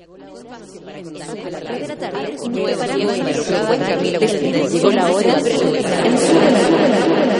Llegó la hora Ya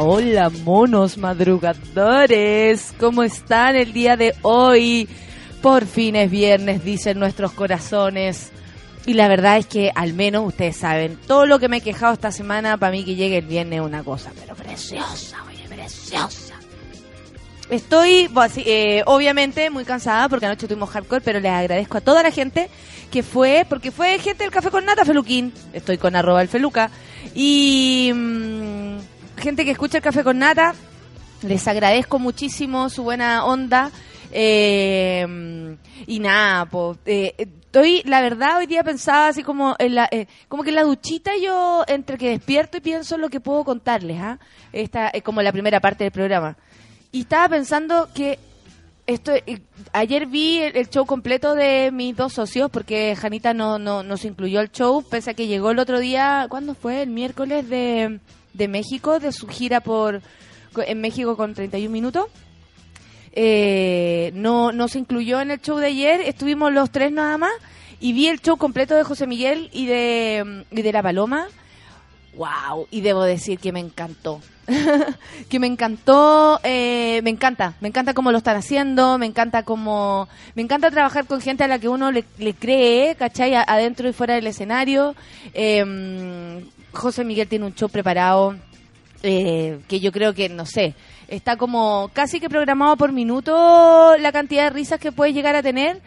hola monos madrugadores, ¿cómo están el día de hoy? Por fin es viernes, dicen nuestros corazones. Y la verdad es que al menos ustedes saben, todo lo que me he quejado esta semana, para mí que llegue el viernes es una cosa, pero preciosa, oye, preciosa. Estoy, eh, obviamente, muy cansada porque anoche tuvimos hardcore, pero les agradezco a toda la gente que fue, porque fue gente del Café con Nata Feluquín, estoy con arroba el Feluca, y mm, gente que escucha el Café con Nata, les agradezco muchísimo su buena onda. eh, y nada, pues, estoy, la verdad, hoy día pensaba así como en la, eh, como que en la duchita yo entre que despierto y pienso en lo que puedo contarles, ¿ah? Esta es como la primera parte del programa. Y estaba pensando que esto, eh, ayer vi el, el show completo de mis dos socios porque Janita no, no, no se incluyó al show, pese a que llegó el otro día, ¿cuándo fue? El miércoles de, de México, de su gira por en México con 31 minutos. Eh, no, no se incluyó en el show de ayer, estuvimos los tres nada más y vi el show completo de José Miguel y de, y de La Paloma. ¡Wow! Y debo decir que me encantó. que me encantó, eh, me encanta, me encanta cómo lo están haciendo, me encanta cómo, me encanta trabajar con gente a la que uno le, le cree, ¿cachai? Adentro y fuera del escenario. Eh, José Miguel tiene un show preparado eh, que yo creo que, no sé, está como casi que programado por minuto la cantidad de risas que puede llegar a tener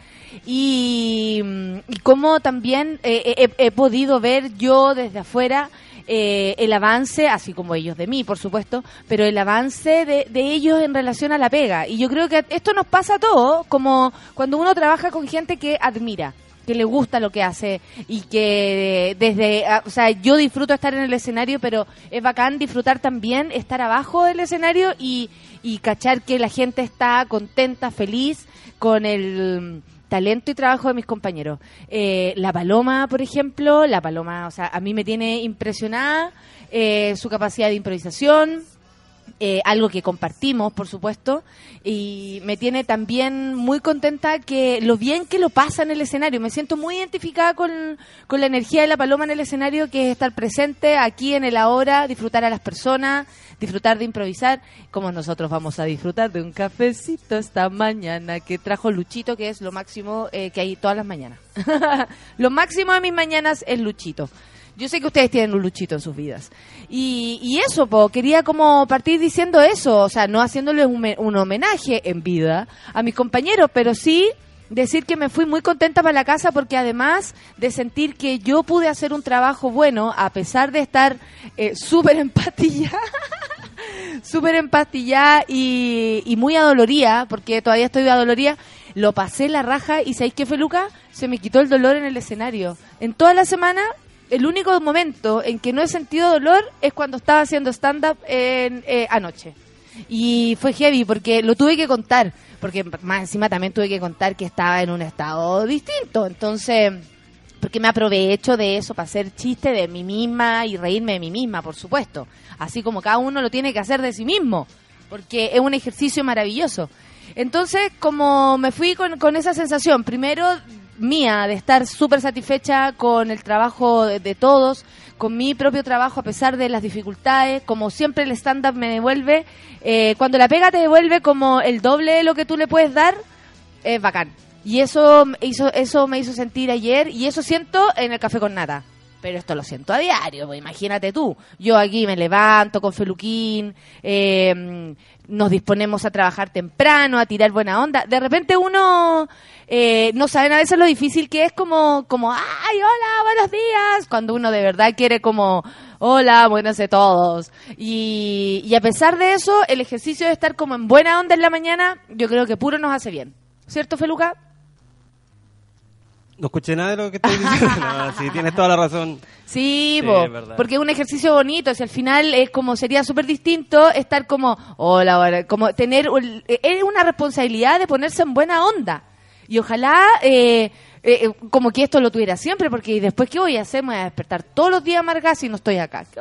y, mm, y cómo también eh, he, he podido ver yo desde afuera eh, el avance, así como ellos de mí, por supuesto, pero el avance de, de ellos en relación a la pega. Y yo creo que esto nos pasa a todos, como cuando uno trabaja con gente que admira que le gusta lo que hace y que desde, ah, o sea, yo disfruto estar en el escenario, pero es bacán disfrutar también estar abajo del escenario y, y cachar que la gente está contenta, feliz con el mm, talento y trabajo de mis compañeros. Eh, la Paloma, por ejemplo, la Paloma, o sea, a mí me tiene impresionada eh, su capacidad de improvisación, eh, algo que compartimos, por supuesto, y me tiene también muy contenta que lo bien que lo pasa en el escenario. Me siento muy identificada con, con la energía de la paloma en el escenario, que es estar presente aquí en el ahora, disfrutar a las personas, disfrutar de improvisar, como nosotros vamos a disfrutar de un cafecito esta mañana que trajo Luchito, que es lo máximo eh, que hay todas las mañanas. lo máximo de mis mañanas es Luchito. Yo sé que ustedes tienen un luchito en sus vidas. Y, y eso, po, quería como partir diciendo eso, o sea, no haciéndoles un, un homenaje en vida a mis compañeros, pero sí decir que me fui muy contenta para la casa porque además de sentir que yo pude hacer un trabajo bueno, a pesar de estar eh, súper empatillada, súper empastillada y, y muy adoloría, porque todavía estoy adoloría, lo pasé la raja y ¿sabéis qué, Feluca? Se me quitó el dolor en el escenario. En toda la semana, el único momento en que no he sentido dolor es cuando estaba haciendo stand-up eh, anoche. Y fue heavy porque lo tuve que contar, porque más encima también tuve que contar que estaba en un estado distinto. Entonces, porque me aprovecho de eso para hacer chiste de mí misma y reírme de mí misma, por supuesto. Así como cada uno lo tiene que hacer de sí mismo, porque es un ejercicio maravilloso. Entonces, como me fui con, con esa sensación, primero mía, de estar súper satisfecha con el trabajo de, de todos, con mi propio trabajo a pesar de las dificultades, como siempre el stand-up me devuelve, eh, cuando la pega te devuelve como el doble de lo que tú le puedes dar, es bacán. Y eso hizo, eso me hizo sentir ayer y eso siento en el café con nata. Pero esto lo siento a diario, pues imagínate tú. Yo aquí me levanto con Feluquín, eh, nos disponemos a trabajar temprano, a tirar buena onda. De repente uno eh, no sabe a veces lo difícil que es como, como, ay, hola, buenos días, cuando uno de verdad quiere como, hola, buenos de todos. Y, y a pesar de eso, el ejercicio de estar como en buena onda en la mañana, yo creo que puro nos hace bien. ¿Cierto, Feluca? No escuché nada de lo que estoy diciendo. No, sí, tienes toda la razón. Sí, Sí, verdad. porque es un ejercicio bonito. Si al final es como sería súper distinto estar como, hola, hola, como tener, es una responsabilidad de ponerse en buena onda. Y ojalá, eh, eh, como que esto lo tuviera siempre, porque después, ¿qué voy a hacer? Me voy a despertar todos los días amargada si no estoy acá. ¿Qué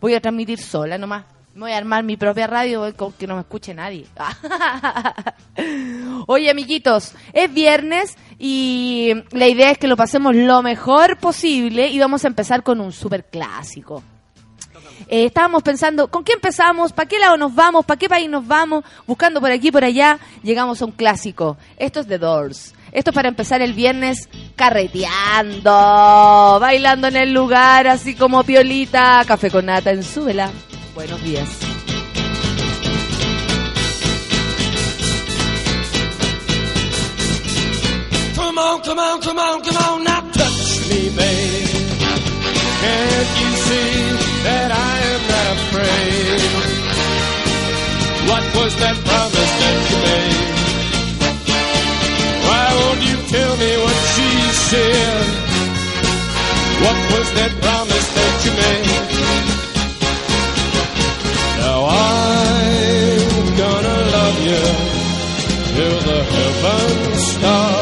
voy a- transmitir sola nomás. Me voy a armar mi propia radio que no me escuche nadie. Oye, amiguitos, es viernes y la idea es que lo pasemos lo mejor posible y vamos a empezar con un super clásico. Eh, estábamos pensando, ¿con qué empezamos? ¿Para qué lado nos vamos? ¿Para qué país nos vamos? Buscando por aquí por allá, llegamos a un clásico. Esto es The Doors. Esto es para empezar el viernes carreteando, bailando en el lugar, así como piolita, café con nata en su vela. Buenos días. That I am not afraid? What was that promise that you made? Why won't you tell me what she said? What was that promise that you made? Now I'm gonna love you till the heavens stop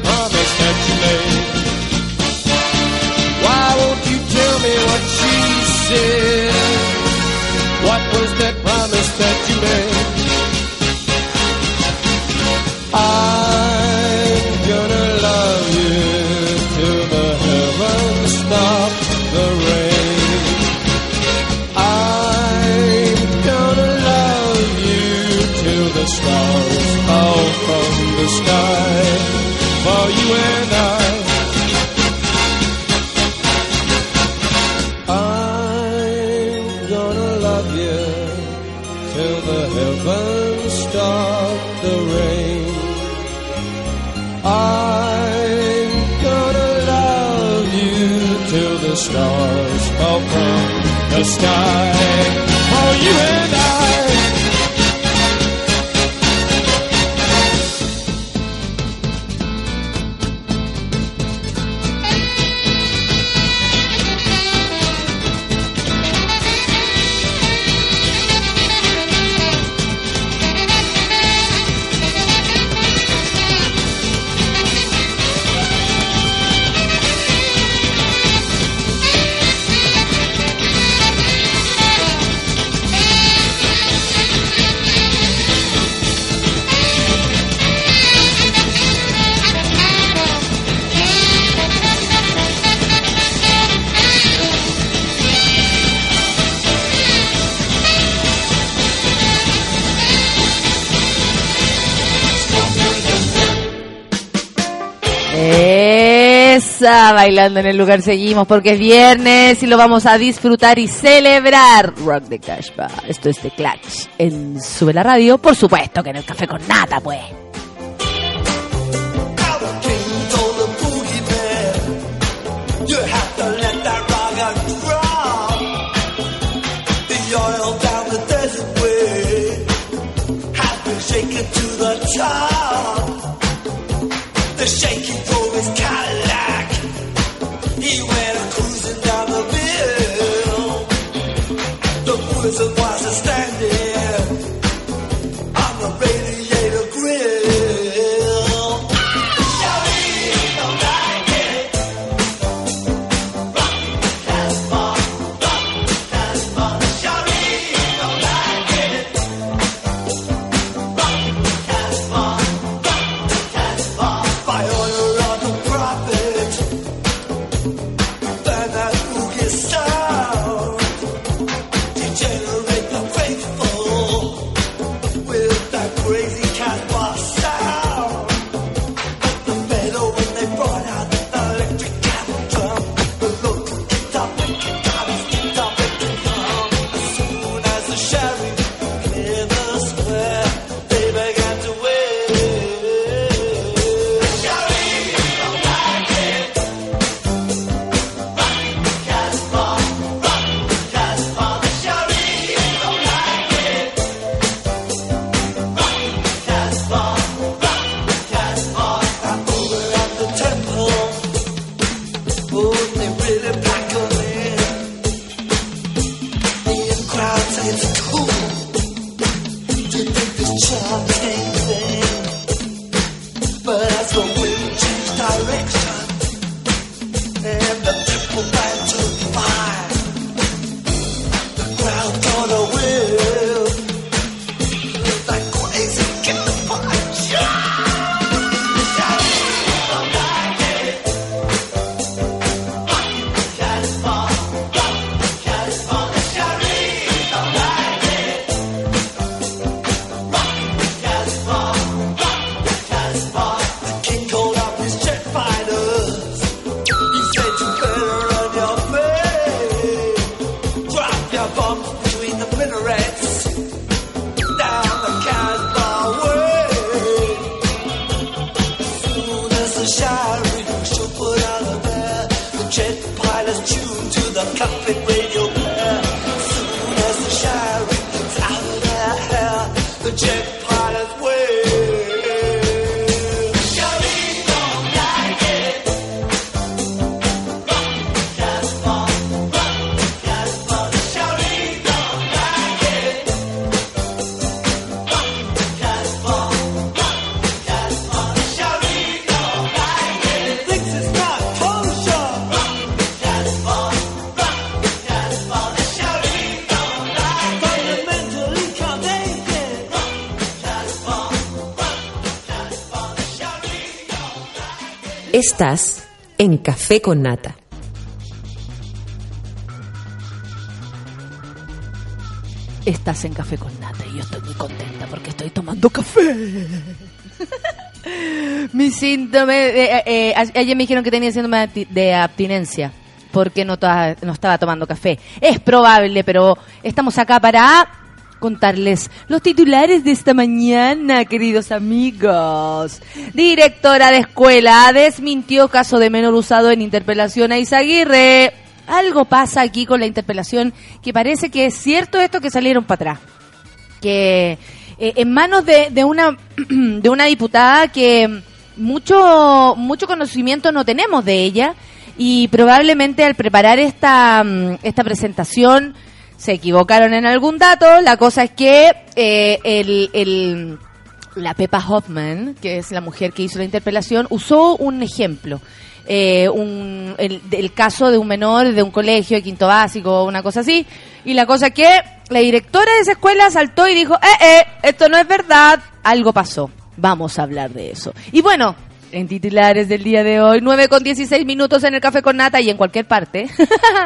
Esa, bailando en el lugar seguimos porque es viernes y lo vamos a disfrutar y celebrar. Rock the Cash. Esto es The Clutch en Sube la Radio, por supuesto que en el café con nata, pues. You have to. The the Estás en Café con Nata. Estás en Café con Nata y yo estoy muy contenta porque estoy tomando café. Mi síntoma... eh, eh, a- ayer me dijeron que tenía síndrome de absti- de abstinencia porque no estaba tomando café. Es probable, pero estamos acá para contarles los titulares de esta mañana, queridos amigos. Directora de escuela desmintió caso de menor usado en interpelación a Izaguirre. Algo pasa aquí con la interpelación que parece que es cierto esto que salieron para atrás que eh, en manos de, de una de una diputada que mucho mucho conocimiento no tenemos de ella y probablemente al preparar esta mm, esta presentación se equivocaron en algún dato la cosa es que eh, el, el- la Pepa Hoffman que es la mujer que hizo la interpelación usó un ejemplo eh, un, el, caso de un menor de un colegio de quinto básico, una cosa así. Y la cosa que la directora de esa escuela saltó y dijo, eh, eh, esto no es verdad, algo pasó. Vamos a hablar de eso. Y bueno, en titulares del día de hoy, 9 con 16 minutos en el Café con Nata y en cualquier parte.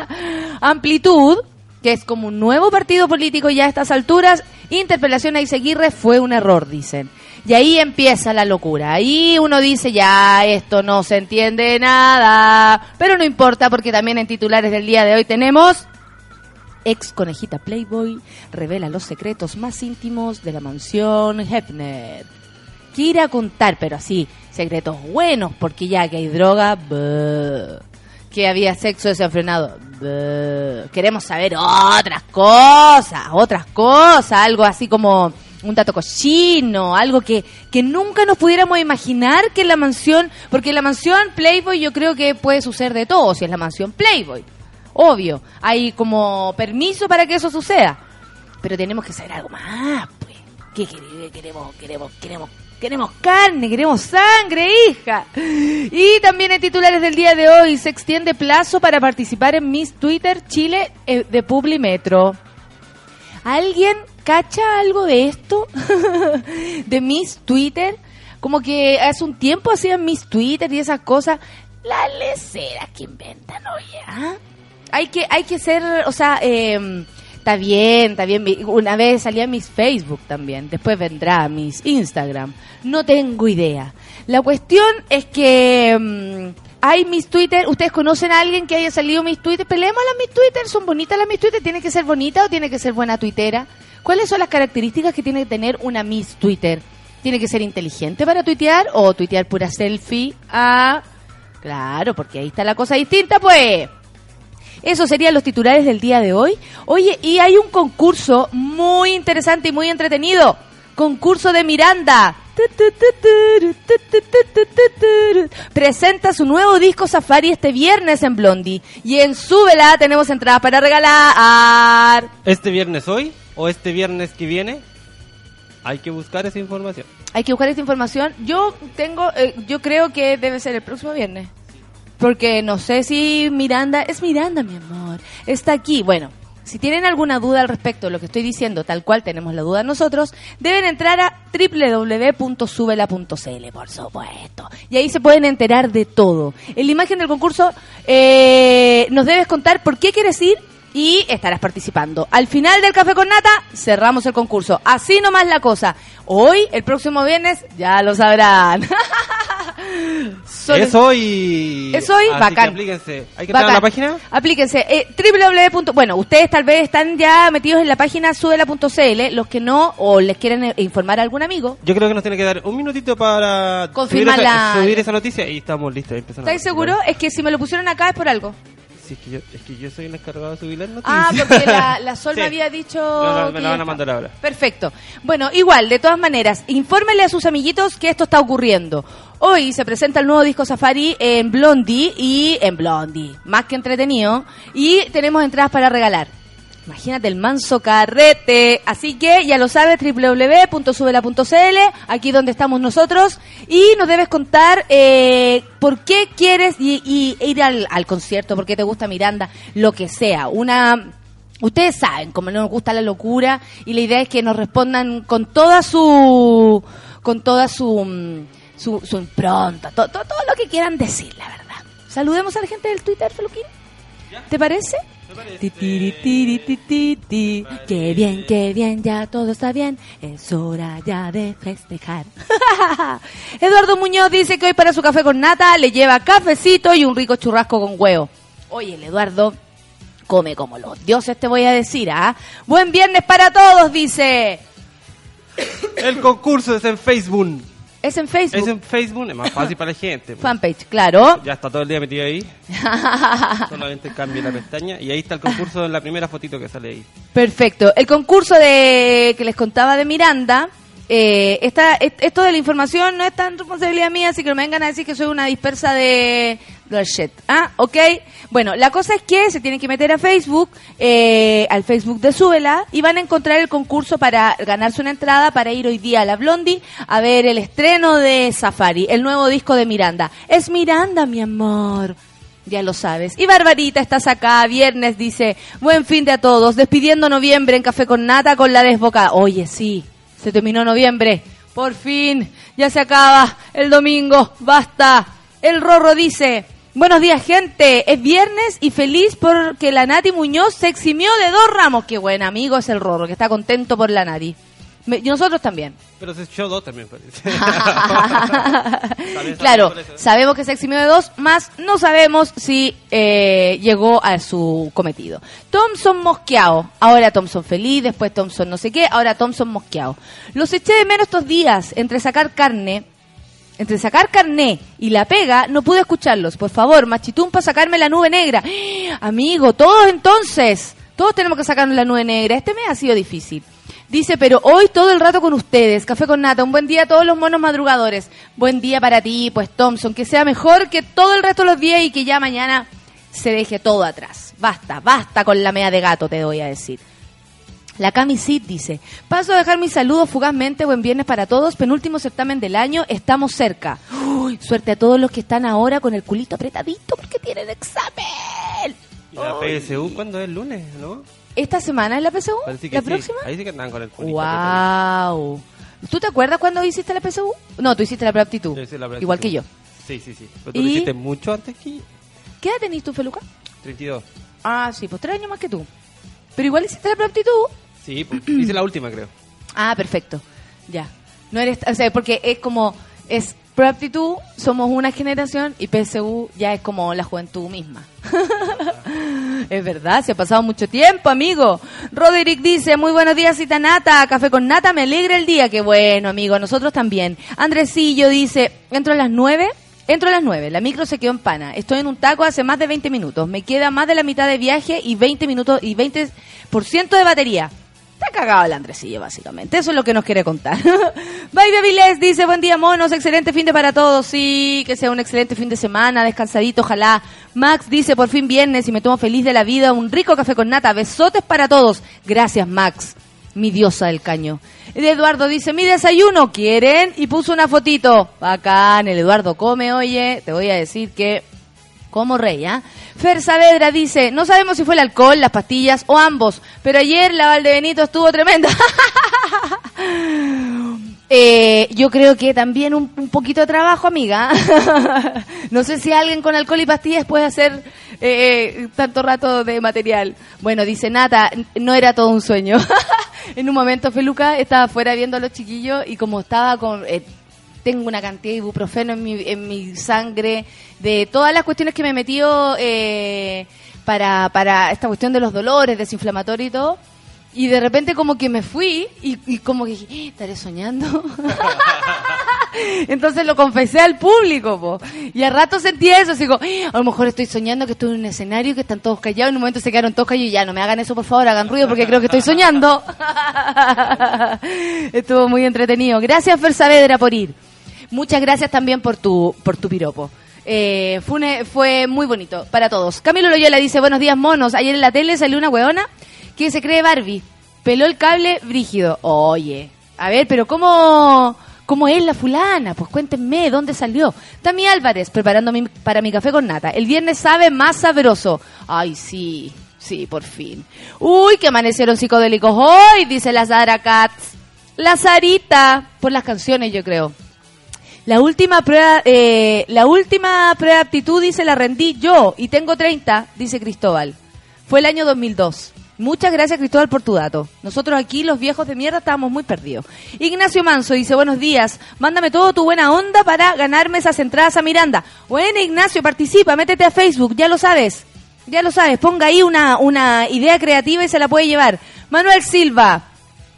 Amplitud, que es como un nuevo partido político ya a estas alturas, interpelación a Iseguirre fue un error, dicen. Y ahí empieza la locura. Ahí uno dice, ya, esto no se entiende nada. Pero no importa porque también en titulares del día de hoy tenemos... Ex conejita Playboy revela los secretos más íntimos de la mansión Hefner. Quiere contar, pero así, secretos buenos, porque ya que hay droga. Que había sexo desenfrenado, queremos saber otras cosas, otras cosas, algo así como un dato cochino, algo que, que nunca nos pudiéramos imaginar que en la mansión, porque la mansión Playboy yo creo que puede suceder de todo, si es la mansión Playboy. Obvio, hay como permiso para que eso suceda. Pero tenemos que saber algo más, pues. ¿Qué quere- queremos? Queremos, queremos, queremos carne, queremos sangre, hija. Y también en titulares del día de hoy se extiende plazo para participar en Miss Twitter Chile eh, de Publimetro. ¿Alguien cacha algo de esto? de Miss Twitter. Como que hace un tiempo hacían Miss Twitter y esas cosas. Las leceras que inventan, oye, ¿ah? Hay que, hay que ser, o sea, eh, está bien, está bien. Una vez salía Miss Facebook también, después vendrá Miss Instagram. No tengo idea. La cuestión es que mm, hay Miss Twitter. ¿Ustedes conocen a alguien que haya salido Miss Twitter? Peleemos las Miss Twitter. ¿Son bonitas las Miss Twitter? ¿Tiene que ser bonita o tiene que ser buena tuitera? ¿Cuáles son las características que tiene que tener una Miss Twitter? ¿Tiene que ser inteligente para tuitear o tuitear pura selfie? Ah, claro, porque ahí está la cosa distinta, pues. Eso serían los titulares del día de hoy. Oye, y hay un concurso muy interesante y muy entretenido. Concurso de Miranda. Presenta su nuevo disco Safari este viernes en Blondie. Y en Súbela tenemos entradas para regalar. ¿Este viernes hoy o este viernes que viene? Hay que buscar esa información. Hay que buscar esta información. Yo tengo, eh, yo creo que debe ser el próximo viernes. Porque no sé si Miranda, es Miranda, mi amor, está aquí. Bueno, si tienen alguna duda al respecto de lo que estoy diciendo, tal cual tenemos la duda nosotros, deben entrar a www.subela.cl, por supuesto. Y ahí se pueden enterar de todo. En la imagen del concurso eh, nos debes contar por qué quieres ir y estarás participando. Al final del Café con Nata, cerramos el concurso. Así nomás la cosa. Hoy, el próximo viernes, ya lo sabrán. Son- Es hoy. Es hoy, Así bacán. que aplíquense. Hay que entrar a Bacán. la página. Aplíquense. Eh, www. Bueno, ustedes tal vez están ya metidos en la página subela.cl, los que no, o les quieren eh, informar a algún amigo. Yo creo que nos tiene que dar un minutito para Confirmar subir esa, la- subir esa noticia y estamos listos. ¿Estáis seguros? Es que si me lo pusieron acá es por algo. Sí, es que yo, es que yo soy el encargado de subir las noticias. Ah, porque la, la Sol Sí. me había dicho. No, no, me la van a mandar ahora. Perfecto. Bueno, igual, de todas maneras, infórmenle a sus amiguitos que esto está ocurriendo. Hoy se presenta el nuevo disco Safari en Blondie y en Blondie, más que entretenido, y tenemos entradas para regalar. Imagínate el manso carrete. Así que ya lo sabes, www.subela.cl, aquí donde estamos nosotros. Y nos debes contar eh, por qué quieres y, y ir al, al concierto, por qué te gusta Miranda, lo que sea. Una Ustedes saben cómo nos gusta la locura y la idea es que nos respondan con toda su con toda su mm, su, su impronta, to- to- todo lo que quieran decir, la verdad. Saludemos a la gente del Twitter, Feluquín. ¿Te parece? Ti. Qué bien, qué bien, ya todo está bien. Es hora ya de festejar. Eduardo Muñoz dice que hoy para su café con nata le lleva cafecito y un rico churrasco con huevo. Oye, el Eduardo come como los dioses, te voy a decir, ¿ah? Buen viernes para todos, dice. El concurso es en Facebook. Es en Facebook. Es en Facebook, es más fácil para la gente. pues. Fanpage, claro. Ya está todo el día metido ahí. Solamente cambie la pestaña y ahí está el concurso en la primera fotito que sale ahí. Perfecto. El concurso de que les contaba de Miranda, eh, esta, est- esto de la información no es tan responsabilidad mía, así que no me vengan a decir que soy una dispersa de. Ah, ok. Bueno, la cosa es que se tienen que meter a Facebook, eh, al Facebook de Súbela, y van a encontrar el concurso para ganarse una entrada para ir hoy día a la Blondie a ver el estreno de Safari, el nuevo disco de Miranda. Es Miranda, mi amor. Ya lo sabes. Y Barbarita, estás acá, viernes, dice, buen fin de a todos, despidiendo noviembre en Café con Nata con la desbocada. Oye, sí, se terminó noviembre. Por fin, ya se acaba el domingo, basta. El Rorro dice, buenos días gente, es viernes y feliz porque la Nati Muñoz se eximió de dos ramos. Qué buen amigo es el Rorro, que está contento por la Nati. Me- y nosotros también. Pero se echó dos también, parece. claro, por eso. sabemos que se eximió de dos, más no sabemos si eh, llegó a su cometido. Thompson mosqueado. Ahora Thompson feliz, después Thompson no sé qué, ahora Thompson mosqueado. Los eché de menos estos días entre sacar carne. Entre sacar carné y la pega, no pude escucharlos. Por favor, machitún para sacarme la nube negra. Amigo, todos entonces. Todos tenemos que sacarnos la nube negra. Este mes ha sido difícil. Dice, pero hoy todo el rato con ustedes. Café con nata. Un buen día a todos los monos madrugadores. Buen día para ti, pues Thompson. Que sea mejor que todo el resto de los días y que ya mañana se deje todo atrás. Basta, basta con la mea de gato, te voy a decir. La Camisit dice, paso a dejar mis saludos fugazmente, buen viernes para todos, penúltimo certamen del año, estamos cerca. Uy, suerte a todos los que están ahora con el culito apretadito porque tienen examen. ¿Y la PSU cuándo es el lunes, no? ¿Esta semana es la PSU? Parece que ¿La sí. próxima? Ahí sí que andan con el apretadito. Wow. ¿Tú te acuerdas cuando hiciste la PSU? No, tú hiciste la preaptitud. Yo hice la Igual que yo. Sí, sí, sí. Pero tú lo ¿Y? hiciste mucho antes que yo. ¿Qué edad tenés tú, Feluca? 32. Ah, sí, pues tres años más que tú. Pero igual hiciste la preaptitud. Sí, pues, hice la última, creo. Ah, perfecto. Ya. No eres, o sea, porque es como es preaptitud, somos una generación y PSU ya es como la juventud misma. es verdad, se ha pasado mucho tiempo, amigo. Roderick dice, muy buenos días, cita nata, café con nata, me alegra el día. Qué bueno, amigo, nosotros también. Andresillo dice, entro a las nueve. Entro a las nueve, la micro se quedó en pana. Estoy en un taco hace más de 20 minutos. Me queda más de la mitad de viaje y 20 minutos y 20% de batería. Está cagado el Andresillo, básicamente. Eso es lo que nos quiere contar. Bye, Baby Les dice, buen día, monos. Excelente fin de para todos. Sí, que sea un excelente fin de semana, descansadito, ojalá. Max dice, por fin viernes y me tomo feliz de la vida. Un rico café con nata. Besotes para todos. Gracias, Max. mi diosa del caño. Eduardo dice, mi desayuno, ¿quieren? Y puso una fotito. Bacán, el Eduardo come, oye, te voy a decir que como rey, ¿ah? Fer Saavedra dice, no sabemos si fue el alcohol, las pastillas o ambos, pero ayer la Valdebenito estuvo tremenda. Eh, yo creo que también un, un poquito de trabajo, amiga. no sé si alguien con alcohol y pastillas puede hacer eh, tanto rato de material. Bueno, dice Nata, no era todo un sueño. en un momento Feluca estaba afuera viendo a los chiquillos y como estaba con... tengo una cantidad de ibuprofeno en mi, en mi sangre, de todas las cuestiones que me he metido eh, para, para esta cuestión de los dolores, desinflamatorio y todo. Y de repente como que me fui y, como que dije, "Eh, ¿estaré soñando? Entonces lo confesé al público. Y a rato sentí eso, así como, "Eh, a lo mejor estoy soñando que estoy en un escenario que están todos callados, en un momento se quedaron todos callados y ya, no me hagan eso por favor, hagan ruido porque creo que estoy soñando. Estuvo muy entretenido. Gracias Fer Saavedra por ir. Muchas gracias también por tu, por tu piropo. Eh, fue, un- fue muy bonito para todos. Camilo Loyola dice, buenos días monos. Ayer en la tele salió una weona que se cree Barbie. Peló el cable brígido. Oye, a ver, pero ¿cómo, cómo es la fulana? Pues cuéntenme, ¿dónde salió? Tami Álvarez, preparando mi- para mi café con nata. El viernes sabe más sabroso. Ay, sí, sí, por fin. Uy, que amanecieron psicodélicos hoy, dice la Zara Katz. La Sarita, por las canciones yo creo. La última prueba, eh, la última prueba de aptitud dice la rendí yo y tengo 30, dice Cristóbal. Fue el año 2002. Muchas gracias Cristóbal por tu dato. Nosotros aquí los viejos de mierda estábamos muy perdidos. Ignacio Manso dice buenos días, mándame todo tu buena onda para ganarme esas entradas a Miranda. Bueno Ignacio, participa, métete a Facebook, ya lo sabes. Ya lo sabes, ponga ahí una, una idea creativa y se la puede llevar. Manuel Silva,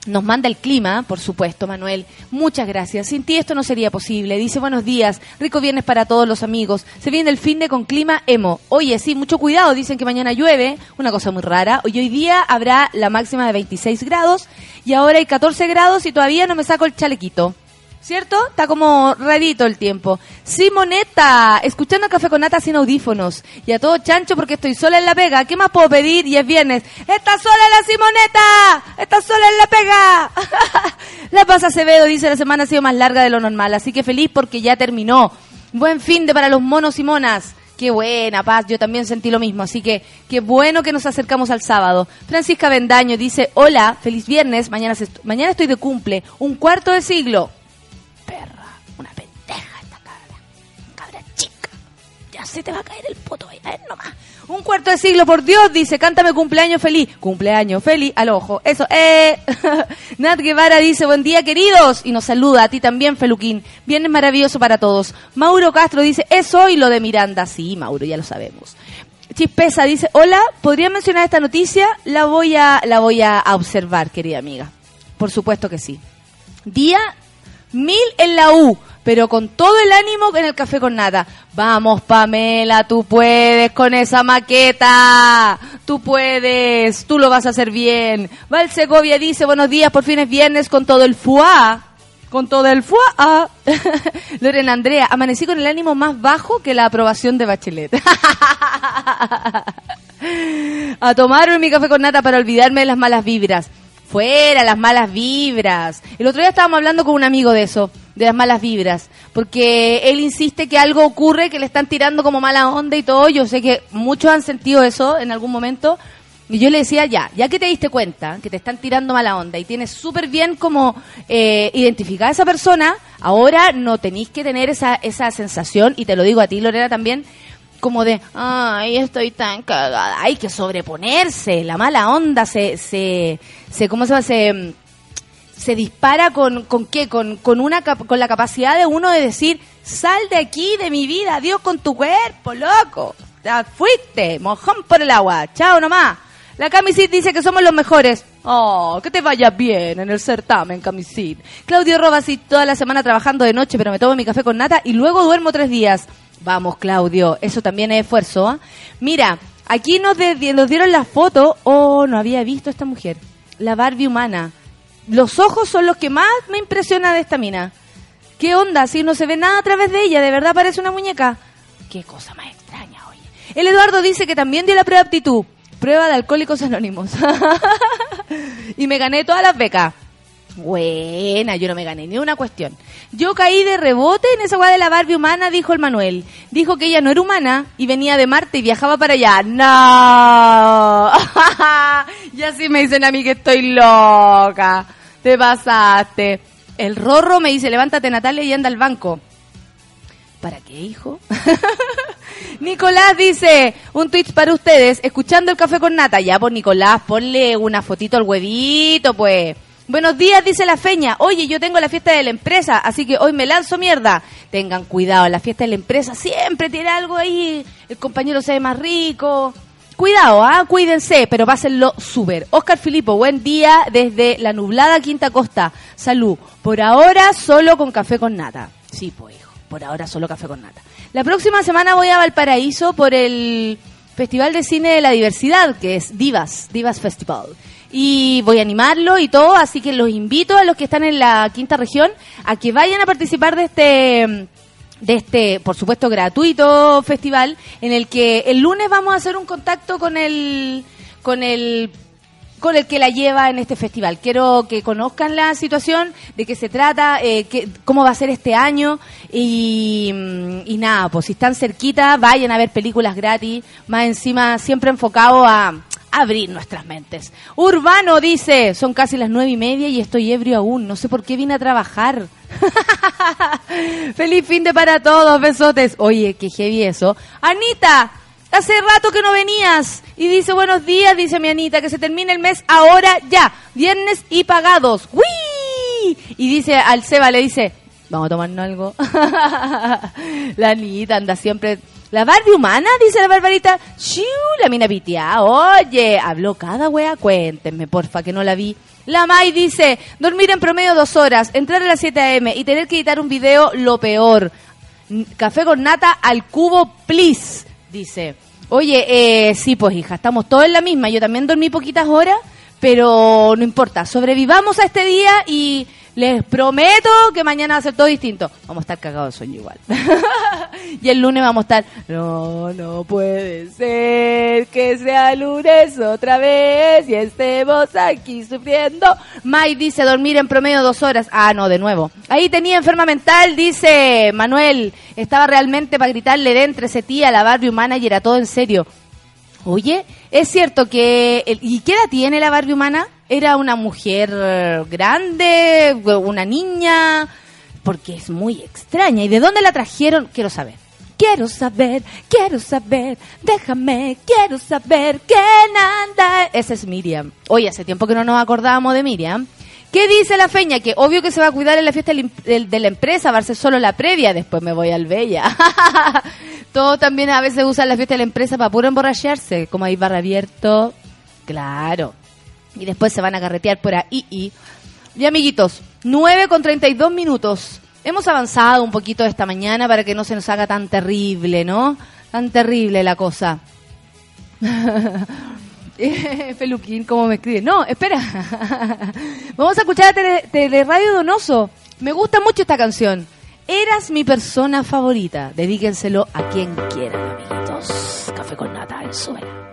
nos manda el clima, por supuesto, Manuel. Muchas gracias. Sin ti esto no sería posible. Dice buenos días, rico viernes para todos los amigos. Se viene el fin de con clima emo. Oye, sí, mucho cuidado. Dicen que mañana llueve, una cosa muy rara. Hoy, hoy día habrá la máxima de 26 grados y ahora hay 14 grados y todavía no me saco el chalequito. ¿Cierto? Está como rarito el tiempo. Simoneta, escuchando Café con Nata sin audífonos. Y a todo chancho porque estoy sola en la pega. ¿Qué más puedo pedir? Y es viernes. ¡Está sola la Simoneta! ¡Está sola en la pega! la Paz Acevedo dice la semana ha sido más larga de lo normal. Así que feliz porque ya terminó. Buen fin de para los monos y monas. Qué buena, Paz. Yo también sentí lo mismo. Así que qué bueno que nos acercamos al sábado. Francisca Bendaño dice, hola, feliz viernes. Mañana, mañana estoy de cumple. Un cuarto de siglo Se te va a caer el poto ahí, a nomás. Un cuarto de siglo, por Dios, dice, cántame cumpleaños feliz. Cumpleaños feliz, al ojo. Eso, eh. Nat Guevara dice, buen día, queridos. Y nos saluda a ti también, Feluquín. Viernes maravilloso para todos. Mauro Castro dice, es hoy lo de Miranda. Sí, Mauro, ya lo sabemos. Chispesa dice, hola, ¿podría mencionar esta noticia? La voy a, la voy a observar, querida amiga. Por supuesto que sí. Día mil en la U, pero con todo el ánimo en el café con nada. Vamos, Pamela, tú puedes con esa maqueta. Tú puedes, tú lo vas a hacer bien. Val Segovia dice, buenos días, por fin es viernes con todo el fuá. Con todo el fuá. Lorena Andrea, amanecí con el ánimo más bajo que la aprobación de Bachelet. a tomarme mi café con nata para olvidarme de las malas vibras. Fuera las malas vibras. El otro día estábamos hablando con un amigo de eso, de las malas vibras, porque él insiste que algo ocurre, que le están tirando como mala onda y todo. Yo sé que muchos han sentido eso en algún momento. Y yo le decía, ya, ya que te diste cuenta que te están tirando mala onda y tienes súper bien como eh, identificar a esa persona, ahora no tenéis que tener esa, esa sensación, y te lo digo a ti, Lorena, también, como de, ay, estoy tan cagada, hay que sobreponerse, la mala onda se, se, se ¿cómo se llama? Se, se dispara con, con qué, con, con, una, con la capacidad de uno de decir, sal de aquí, de mi vida, adiós con tu cuerpo, loco, ya fuiste, mojón por el agua, chao nomás. La Camisit dice que somos los mejores. Oh, que te vaya bien en el certamen, Camisit. Claudio Robasit, toda la semana trabajando de noche, pero me tomo mi café con nata y luego duermo tres días. Vamos, Claudio, eso también es esfuerzo. ¿ah? Mira, aquí nos, de- nos dieron la foto. Oh, no había visto a esta mujer. La Barbie humana. Los ojos son los que más me impresiona de esta mina. ¿Qué onda? Si no se ve nada a través de ella, de verdad parece una muñeca. Qué cosa más extraña, oye. El Eduardo dice que también dio la prueba de aptitud. Prueba de alcohólicos anónimos. y me gané todas las becas. Buena, yo no me gané ni una cuestión. Yo caí de rebote en esa weá de la Barbie humana, dijo el Manuel. Dijo que ella no era humana y venía de Marte y viajaba para allá. ¡No! y así me dicen a mí que estoy loca. Te pasaste. El Rorro me dice, levántate Natalia y anda al banco. ¿Para qué, hijo? Nicolás dice, un tweet para ustedes, escuchando el café con nata. Ya, pues Nicolás, ponle una fotito al huevito, pues. Buenos días, dice la feña. Oye, yo tengo la fiesta de la empresa, así que hoy me lanzo mierda. Tengan cuidado, la fiesta de la empresa siempre tiene algo ahí. El compañero se ve más rico. Cuidado, ¿ah? cuídense, pero pásenlo súper. Oscar Filipo, buen día desde la nublada Quinta Costa. Salud. Por ahora solo con café con nata. Sí, pues hijo, por ahora solo café con nata. La próxima semana voy a Valparaíso por el Festival de Cine de la Diversidad, que es Divas, Divas Festival. Y voy a animarlo y todo, así que los invito a los que están en la quinta región a que vayan a participar de este de este, por supuesto, gratuito festival en el que el lunes vamos a hacer un contacto con el con el con el que la lleva en este festival. Quiero que conozcan la situación, de qué se trata, eh, qué- cómo va a ser este año y, mm, y nada, pues si están cerquita, vayan a ver películas gratis, más encima siempre enfocado a abrir nuestras mentes. Urbano dice, son casi las nueve y media y estoy ebrio aún, no sé por qué vine a trabajar. Feliz fin de para todos, besotes. Oye, qué heavy eso. Anita, hace rato que no venías. Y dice, buenos días, dice mi Anita, que se termine el mes ahora ya. Viernes y pagados. ¡Wii! Y dice al Seba, le dice, vamos a tomarnos algo. la Anita anda siempre... La Barbie humana, dice la Barbarita. ¡Shiu! La mina pitea. Oye, habló cada wea. Cuéntenme, porfa, que no la vi. La Mai dice, dormir en promedio dos horas, entrar a las 7 a.m. y tener que editar un video, lo peor. Café con nata al cubo, please, dice. Oye, eh, sí, pues hija, estamos todos en la misma. Yo también dormí poquitas horas, pero no importa. Sobrevivamos a este día y les prometo que mañana va a ser todo distinto. Vamos a estar cagados de sueño igual. y el lunes vamos a estar, no, no puede ser que sea lunes otra vez y estemos aquí sufriendo. Mai dice dormir en promedio dos horas. Ah, no, de nuevo. Ahí tenía enferma mental, dice Manuel. Estaba realmente para gritarle de entre ese tía, la humana y era todo en serio. Oye, es cierto que... el- ¿Y qué edad tiene la Barbie humana? ¿Era una mujer eh, grande? ¿Una niña? Porque es muy extraña. ¿Y de dónde la trajeron? Quiero saber. Quiero saber, quiero saber, déjame, quiero saber quién anda. Esa es Miriam. Oye, hace tiempo que no nos acordábamos de Miriam. ¿Qué dice la feña? Que obvio que se va a cuidar en la fiesta de la empresa, va a ser solo la previa, después me voy al Bella. Todos también a veces usan la fiesta de la empresa para puro emborracharse, como hay barra abierto. Claro. Y después se van a carretear por ahí. Y, y amiguitos, 9 con 32 minutos. Hemos avanzado un poquito esta mañana para que no se nos haga tan terrible, ¿no? Tan terrible la cosa. Feluquín, ¿cómo me escribe? No, espera. Vamos a escuchar a Tele, Teleradio Donoso. Me gusta mucho esta canción. Eras mi persona favorita. Dedíquenselo a quien quieran, amiguitos. Café con nata, el suelo.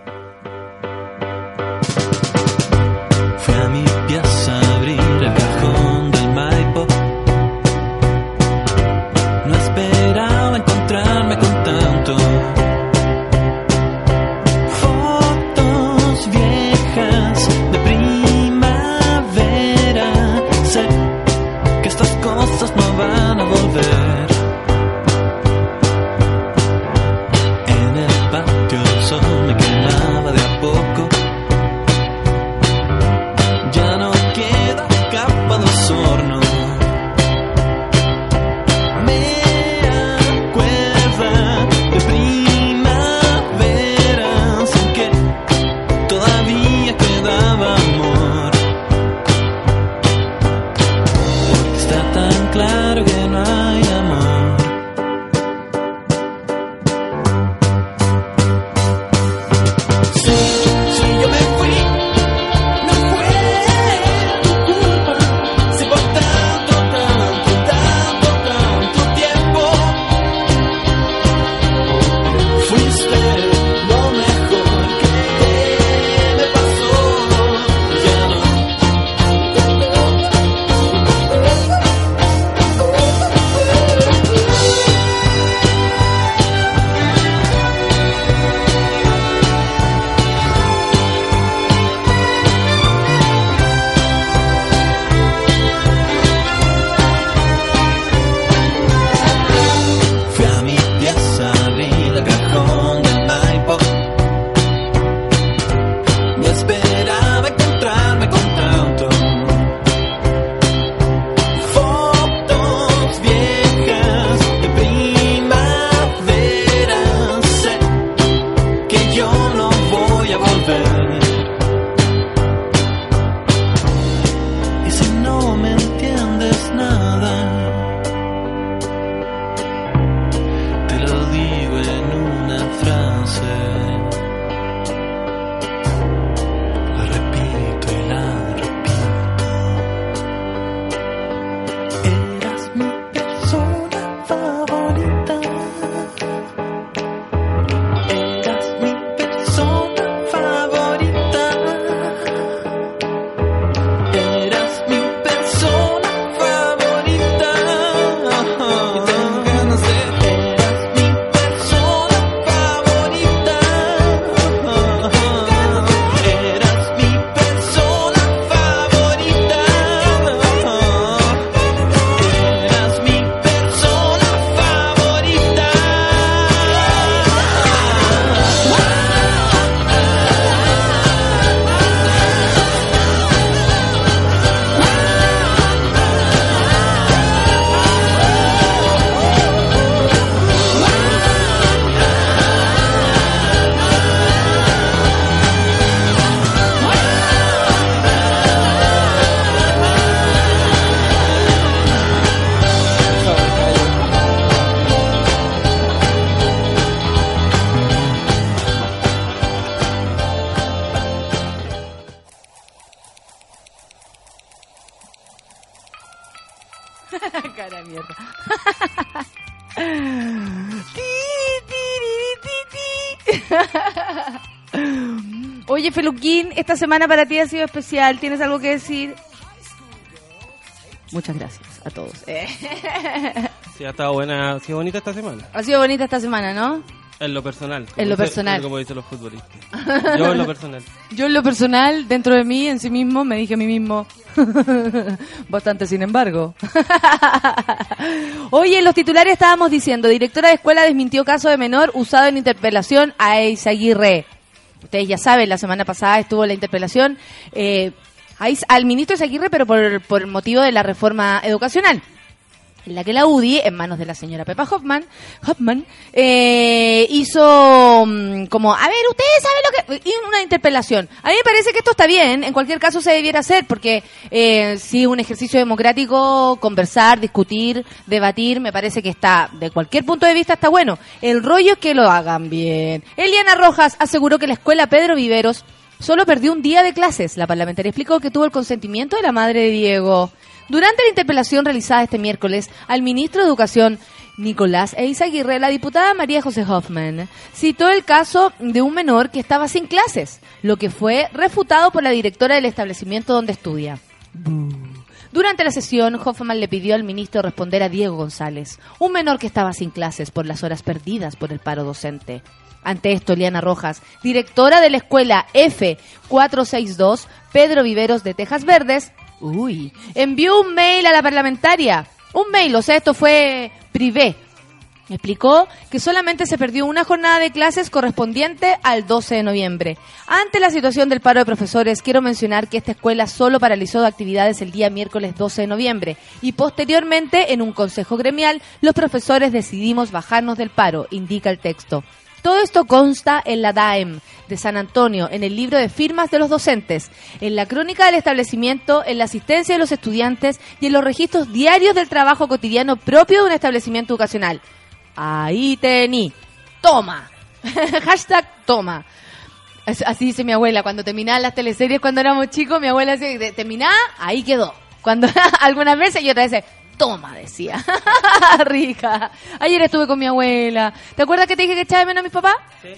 Oye, Feluquín, esta semana para ti ha sido especial. ¿Tienes algo que decir? Muchas gracias a todos. Eh, Sí, ha estado buena, ha sido bonita esta semana. Ha sido bonita esta semana, ¿no? En lo personal. En lo dice- personal. Como dicen los futbolistas. Yo en lo personal. Yo en lo personal, dentro de mí, en sí mismo, me dije a mí mismo, bastante sin embargo. Oye, en los titulares estábamos diciendo, directora de escuela desmintió caso de menor usado en interpelación a Eizaguirre. Ustedes ya saben, la semana pasada estuvo la interpelación eh, al ministro Eizaguirre, pero por, por motivo de la reforma educacional en la que la UDI, en manos de la señora Pepa Hoffman, Hoffman eh, hizo mm, como, a ver, ustedes saben lo que... y una interpelación. A mí me parece que esto está bien, en cualquier caso se debiera hacer, porque eh, si un ejercicio democrático, conversar, discutir, debatir, me parece que está, de cualquier punto de vista está bueno. El rollo es que lo hagan bien. Eliana Rojas aseguró que la escuela Pedro Viveros Solo perdió un día de clases. La parlamentaria explicó que tuvo el consentimiento de la madre de Diego. Durante la interpelación realizada este miércoles al ministro de Educación, Nicolás Eizaguirre, la diputada María José Hoffman citó el caso de un menor que estaba sin clases, lo que fue refutado por la directora del establecimiento donde estudia. Durante la sesión, Hoffman le pidió al ministro responder a Diego González, un menor que estaba sin clases por las horas perdidas por el paro docente. Ante esto, Eliana Rojas, directora de la escuela F462, Pedro Viveros de Tejas Verdes, uy, envió un mail a la parlamentaria. Un mail, o sea, esto fue privé. Explicó que solamente se perdió una jornada de clases correspondiente al 12 de noviembre. Ante la situación del paro de profesores, quiero mencionar que esta escuela solo paralizó actividades el día miércoles 12 de noviembre y posteriormente, en un consejo gremial, los profesores decidimos bajarnos del paro, indica el texto. Todo esto consta en la DAEM de San Antonio, en el libro de firmas de los docentes, en la crónica del establecimiento, en la asistencia de los estudiantes y en los registros diarios del trabajo cotidiano propio de un establecimiento educacional. Ahí tení. Toma. Hashtag toma. Así dice mi abuela. Cuando terminaba las teleseries cuando éramos chicos, mi abuela decía, "De- terminaba, ahí quedó. Cuando algunas veces y otras veces, toma, decía. Rica. Ayer estuve con mi abuela. ¿Te acuerdas que te dije que echaba de menos a mis papás?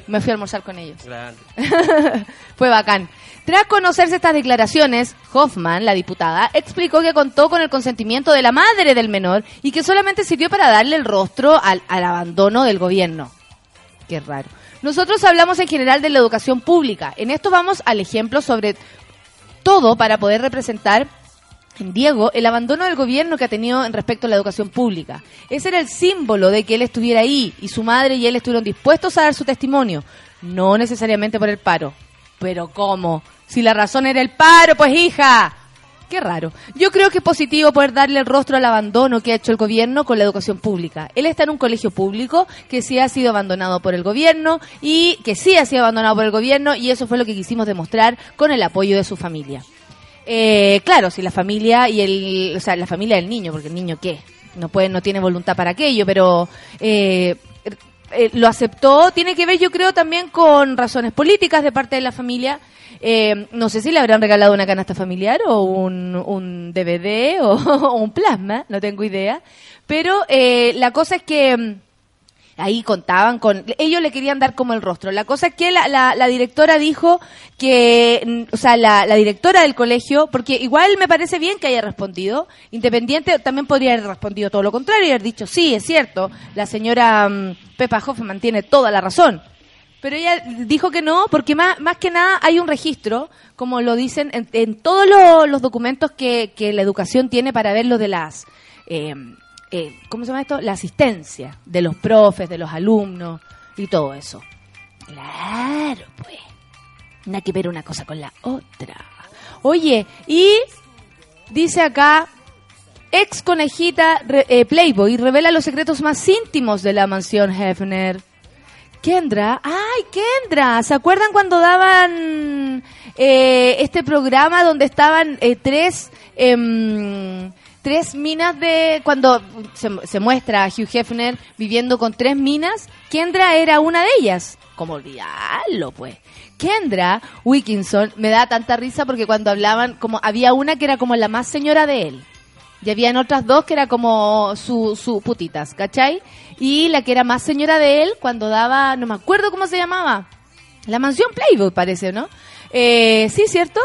Me fui a almorzar con ellos. Grande. Fue bacán. Tras conocerse estas declaraciones, Hoffman, la diputada, explicó que contó con el consentimiento de la madre del menor y que solamente sirvió para darle el rostro al, al abandono del gobierno. Qué raro. Nosotros hablamos en general de la educación pública. En esto vamos al ejemplo sobre todo para poder representar en Diego el abandono del gobierno que ha tenido en respecto a la educación pública. Ese era el símbolo de que él estuviera ahí y su madre y él estuvieron dispuestos a dar su testimonio. No necesariamente por el paro. Pero ¿cómo? Si la razón era el paro, pues hija. Qué raro. Yo creo que es positivo poder darle el rostro al abandono que ha hecho el gobierno con la educación pública. Él está en un colegio público que sí ha sido abandonado por el gobierno y que sí ha sido abandonado por el gobierno y eso fue lo que quisimos demostrar con el apoyo de su familia. Eh, claro, si la familia y el, o sea, la familia del niño, porque el niño qué, no puede, no tiene voluntad para aquello, pero eh, eh, lo aceptó, tiene que ver yo creo también con razones políticas de parte de la familia. Eh, no sé si le habrán regalado una canasta familiar o un, DVD o, o un plasma, no tengo idea. Pero eh, la cosa es que mm, ahí contaban con ellos le querían dar como el rostro. La cosa es que la, la, la directora dijo que mm, o sea la, directora del colegio porque igual me parece bien que haya respondido independiente también podría haber respondido todo lo contrario y haber dicho sí es cierto la señora mm, Pepa Hoffman tiene toda la razón pero ella dijo que no, porque más, más que nada hay un registro, como lo dicen en, en todos lo- los documentos que, que la educación tiene para ver lo de las, eh, eh, ¿cómo se llama esto? La asistencia de los profes, de los alumnos y todo eso. Claro, pues. Nada que ver una cosa con la otra. Oye, y dice acá, ex conejita eh, Playboy revela los secretos más íntimos de la mansión Hefner. Kendra, ay Kendra, ¿se acuerdan cuando daban eh, este programa donde estaban eh, tres em, tres minas de cuando se, se muestra a Hugh Hefner viviendo con tres minas? Kendra era una de ellas. ¿Cómo olvidarlo, pues? Kendra Wilkinson me da tanta risa porque cuando hablaban, como había una que era como la más señora de él. Y habían otras dos que era como su, su putitas, ¿cachai? Y la que era más señora de él, cuando daba, no me acuerdo cómo se llamaba, la mansión Playboy parece, ¿no? Eh, sí, ¿cierto?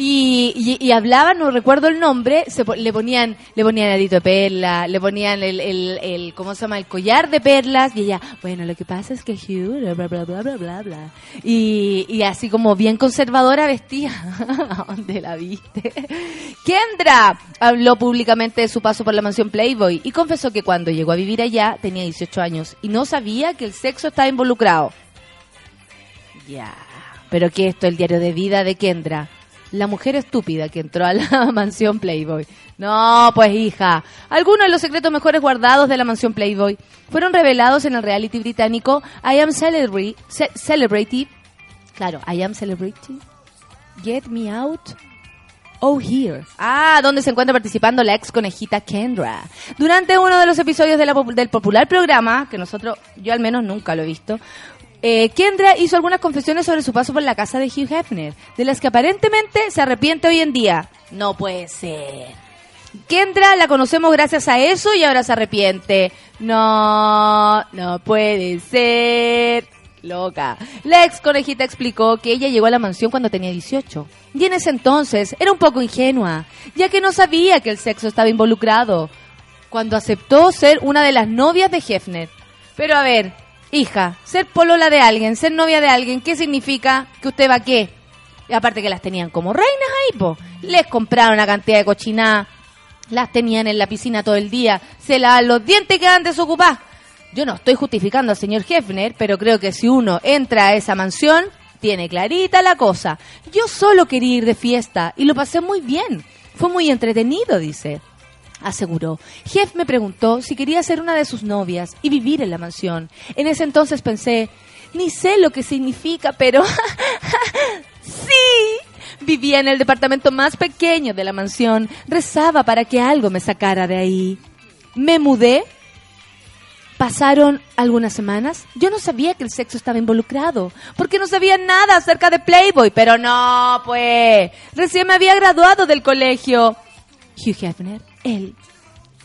Y, y, y hablaban, no recuerdo el nombre, se, le ponían le ponían arito de perla, le ponían el, ¿cómo se llama? El collar de perlas, y ella, bueno, lo que pasa es que Hugh, bla, bla, bla, bla, bla, bla. Y, y así como bien conservadora vestía. ¿Dónde la viste? Kendra habló públicamente de su paso por la mansión Playboy y confesó que cuando llegó a vivir allá tenía 18 años y no sabía que el sexo estaba involucrado. Ya. Pero que esto, el diario de vida de Kendra. La mujer estúpida que entró a la mansión Playboy. No, pues hija. Algunos de los secretos mejores guardados de la mansión Playboy fueron revelados en el reality británico I Am Celebrity. Ce- Celebrity. Claro, I Am Celebrity. Get Me Out. Oh Here. Ah, donde se encuentra participando la ex conejita Kendra. Durante uno de los episodios de la del popular programa, que nosotros, yo al menos nunca lo he visto, eh, Kendra hizo algunas confesiones sobre su paso por la casa de Hugh Hefner, de las que aparentemente se arrepiente hoy en día. No puede ser. Kendra la conocemos gracias a eso y ahora se arrepiente. No, no puede ser. Loca. La ex conejita explicó que ella llegó a la mansión cuando tenía 18. Y en ese entonces era un poco ingenua, ya que no sabía que el sexo estaba involucrado. Cuando aceptó ser una de las novias de Hefner. Pero a ver, hija, ser polola de alguien, ser novia de alguien, ¿qué significa que usted va a qué? Aparte que las tenían como reinas ahí, po. Les compraron una cantidad de cochinada. Las tenían en la piscina todo el día. Se lavan los dientes y quedan desocupadas. Yo no estoy justificando al señor Hefner, pero creo que si uno entra a esa mansión, tiene clarita la cosa. Yo solo quería ir de fiesta y lo pasé muy bien. Fue muy entretenido, dice. Aseguró. Jeff me preguntó si quería ser una de sus novias y vivir en la mansión. En ese entonces pensé, ni sé lo que significa, pero sí. Vivía en el departamento más pequeño de la mansión. Rezaba para que algo me sacara de ahí. Me mudé Pasaron algunas semanas. Yo no sabía que el sexo estaba involucrado, porque no sabía nada acerca de Playboy, pero no, pues. Recién me había graduado del colegio. Hugh Hefner, él.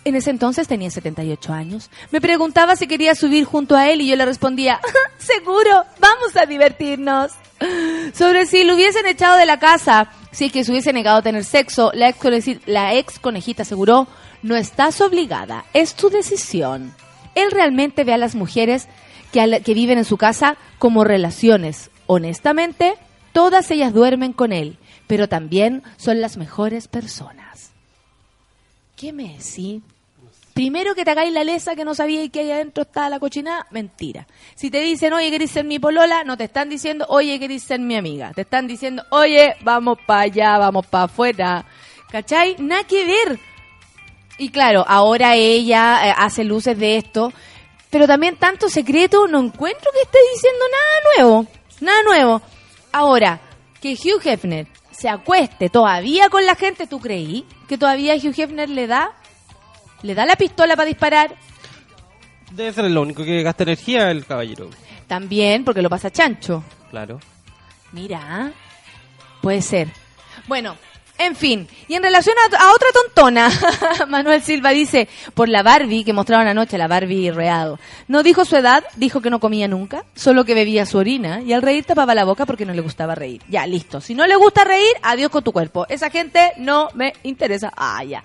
En ese entonces tenía 78 años. Me preguntaba si quería subir junto a él y yo le respondía, seguro, vamos a divertirnos. Sobre si lo hubiesen echado de la casa, si es que se hubiese negado a tener sexo, la ex, la ex conejita aseguró, no estás obligada, es tu decisión. Él realmente ve a las mujeres que, que viven en su casa como relaciones. Honestamente, todas ellas duermen con él, pero también son las mejores personas. ¿Qué me decís? Primero que te hagáis la lesa que no sabíais que ahí adentro estaba la cochinada, mentira. Si te dicen, oye, querés ser mi polola, no te están diciendo, oye, querés ser mi amiga. Te están diciendo, oye, vamos para allá, vamos para afuera. ¿Cachai? Nada que ver. Y claro, ahora ella eh, hace luces de esto, pero también tanto secreto, no encuentro que esté diciendo nada nuevo. Nada nuevo. Ahora, que Hugh Hefner se acueste todavía con la gente, ¿tú creí? Que todavía Hugh Hefner le da le da la pistola para disparar. Debe ser lo único que gasta energía el caballero. También porque lo pasa chancho. Claro. Mira, puede ser. Bueno, en fin, y en relación a, otra tontona, Manuel Silva dice, por la Barbie que mostraron anoche, la Barbie real. No dijo su edad, dijo que no comía nunca, solo que bebía su orina y al reír tapaba la boca porque no le gustaba reír. Ya, listo. Si no le gusta reír, adiós con tu cuerpo. Esa gente no me interesa. Ah, ya.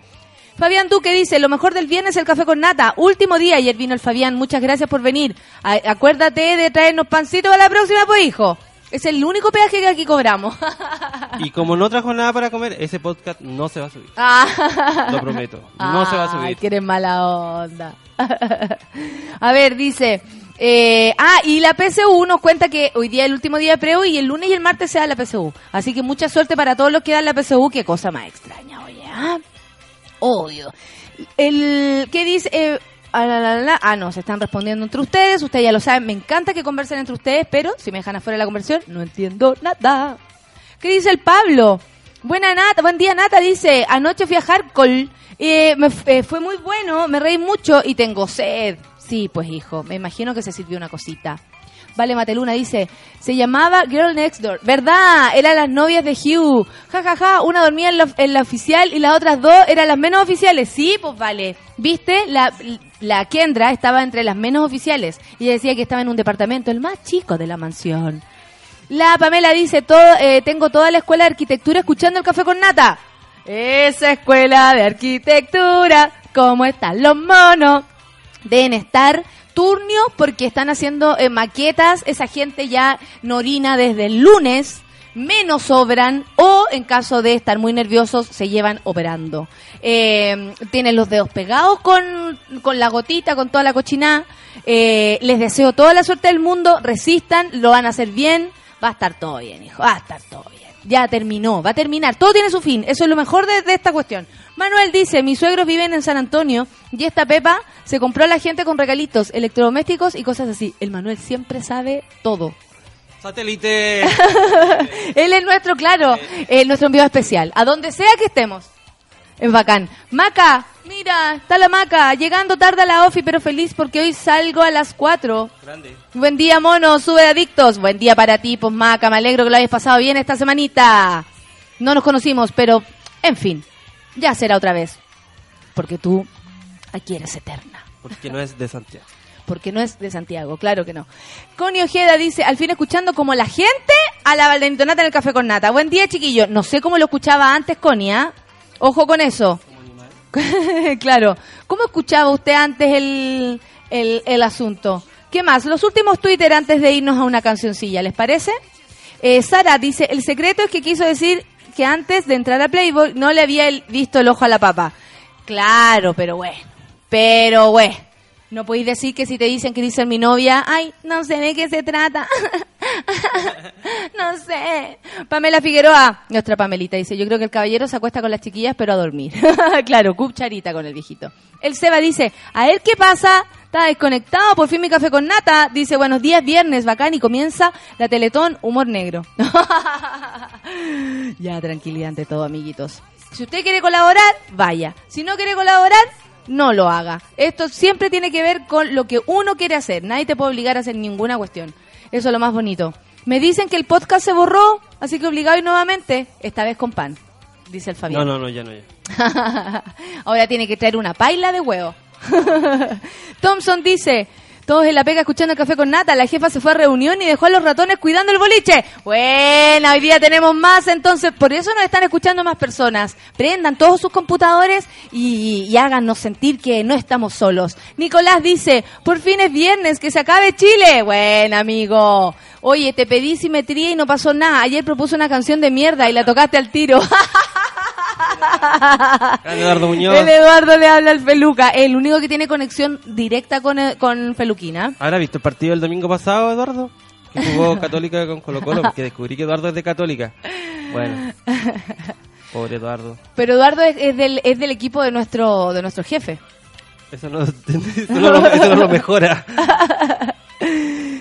Fabián Duque dice, lo mejor del viernes es el café con nata. Último día, ayer vino el Fabián, muchas gracias por venir. A- acuérdate de traernos pancitos a la próxima, pues hijo. Es el único peaje que aquí cobramos. Y como no trajo nada para comer, ese podcast no se va a subir. Ah. Lo prometo. No se va a subir. que eres mala onda. a ver, dice. eh, ah, y la PSU nos cuenta que hoy día es el último día de preo y el lunes y el martes se da la PSU. Así que mucha suerte para todos los que dan la PSU. Qué cosa más extraña, oye. ¿ah? Obvio. El, ¿Qué dice? Eh, ah. Ah, no, se están respondiendo entre ustedes. Ustedes ya lo saben. Me encanta que conversen entre ustedes, pero si me dejan afuera la conversión, no entiendo nada. ¿Qué dice el Pablo? Buena Nata, buen día Nata, dice, anoche fui a Hardcore, eh, eh, fue muy bueno, me reí mucho y tengo sed. Sí, pues hijo, me imagino que se sirvió una cosita. Vale Mateluna dice, se llamaba Girl Next Door. ¿Verdad? Eran las novias de Hugh. Ja, ja, ja. Una dormía en la oficial y las otras dos eran las menos oficiales. Sí, pues vale. ¿Viste? La, la Kendra estaba entre las menos oficiales. Y decía que estaba en un departamento, el más chico de la mansión. La Pamela dice, todo, eh, tengo toda la escuela de arquitectura escuchando el café con nata. Esa escuela de arquitectura, ¿cómo están los monos? Deben estar turnios porque están haciendo eh, maquetas, esa gente ya no orina desde el lunes, menos sobran o en caso de estar muy nerviosos se llevan operando. Eh, tienen los dedos pegados con, con la gotita, con toda la cochinada. Eh, les deseo toda la suerte del mundo, resistan, lo van a hacer bien, va a estar todo bien, hijo, va a estar todo bien. Ya terminó, va a terminar, todo tiene su fin, eso es lo mejor de, de esta cuestión. Manuel dice, mis suegros viven en San Antonio y esta Pepa se compró a la gente con regalitos, electrodomésticos y cosas así. El Manuel siempre sabe todo. Satélite. Él es nuestro, claro, eh, nuestro enviado especial. A donde sea que estemos. Es bacán. Maca, mira, está la Maca. Llegando tarde a la ofi, pero feliz porque hoy salgo a las 4. Grande. Buen día, mono, sube adictos. Buen día para ti, pues Maca. Me alegro que lo hayas pasado bien esta semanita. No nos conocimos, pero, en fin, ya será otra vez. Porque tú aquí eres eterna. Porque no es de Santiago. Porque no es de Santiago, claro que no. Connie Ojeda dice, al fin escuchando como la gente a la Valdenito Nata en el café con nata. Buen día, chiquillo. No sé cómo lo escuchaba antes, Connie, ¿ah? Ojo con eso. claro. ¿Cómo escuchaba usted antes el, el, asunto? ¿Qué más? Los últimos Twitter antes de irnos a una cancioncilla, ¿les parece? Eh, Sara dice, el secreto es que quiso decir que antes de entrar a Playboy no le había visto el ojo a la papa. Claro, pero bueno. Pero bueno. No podéis decir que si te dicen que dice mi novia, ay, no sé de qué se trata. no sé. Pamela Figueroa, nuestra Pamelita, dice, yo creo que el caballero se acuesta con las chiquillas, pero a dormir. claro, cucharita con el viejito. El Seba dice, a él qué pasa, está desconectado, por fin mi café con nata. Dice, buenos días, viernes, bacán, y comienza la Teletón Humor Negro. ya, tranquilidad ante todo, amiguitos. Si usted quiere colaborar, vaya. Si no quiere colaborar, no lo haga. Esto siempre tiene que ver con lo que uno quiere hacer. Nadie te puede obligar a hacer ninguna cuestión. Eso es lo más bonito. Me dicen que el podcast se borró, así que obligado y nuevamente, esta vez con pan, dice el Fabián. No, no, no, ya no, ya. Ahora tiene que traer una paila de huevo. Thompson dice, todos en la pega escuchando el café con nata, la jefa se fue a reunión y dejó a los ratones cuidando el boliche. Bueno, hoy día tenemos más, entonces por eso nos están escuchando más personas. Prendan todos sus computadores y, y háganos sentir que no estamos solos. Nicolás dice, por fin es viernes, que se acabe Chile. Bueno, amigo. Oye, te pedí simetría y no pasó nada. Ayer propuso una canción de mierda y la tocaste al tiro. Eduardo Muñoz. El Eduardo le habla al Feluca, el único que tiene conexión directa con, eh, con Feluquina. ¿Habrá visto el partido del domingo pasado, Eduardo? Que jugó Católica con Colo Colo, porque descubrí que Eduardo es de Católica. Bueno. Pobre Eduardo. Pero Eduardo es, es del, es del equipo de nuestro, de nuestro jefe. Eso no, eso no, lo- eso no lo mejora.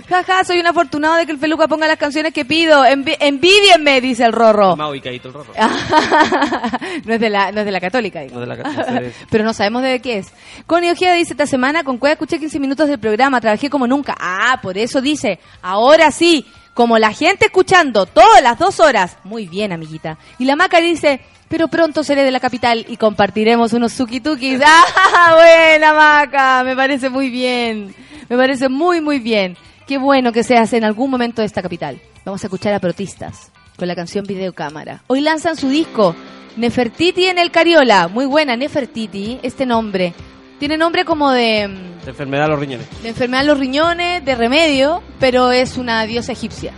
Jaja, soy un afortunado de que el Feluca ponga las canciones que pido. Envi- envidienme, dice el Rorro. Más ubicadito el rorro. no, es de la, no es de la católica. No de la no de- Pero no sabemos de qué es. Connie Ojeda dice, esta semana con Cueva escuché 15 minutos del programa, trabajé como nunca. Ah, por eso dice, ahora sí, como la gente escuchando todas las dos horas. Muy bien, amiguita. Y la Maca dice, pero pronto seré de la capital y compartiremos unos sukitukis. Ah, buena Maca, me parece muy bien. Me parece muy, muy bien. Qué bueno que seas en algún momento de esta capital. Vamos a escuchar a Protistas con la canción Videocámara. Hoy lanzan su disco Nefertiti en el Cariola. Muy buena, Nefertiti, este nombre. Tiene nombre como de, mm, De enfermedad de los riñones. de enfermedad en los riñones, de remedio, pero es una diosa egipcia.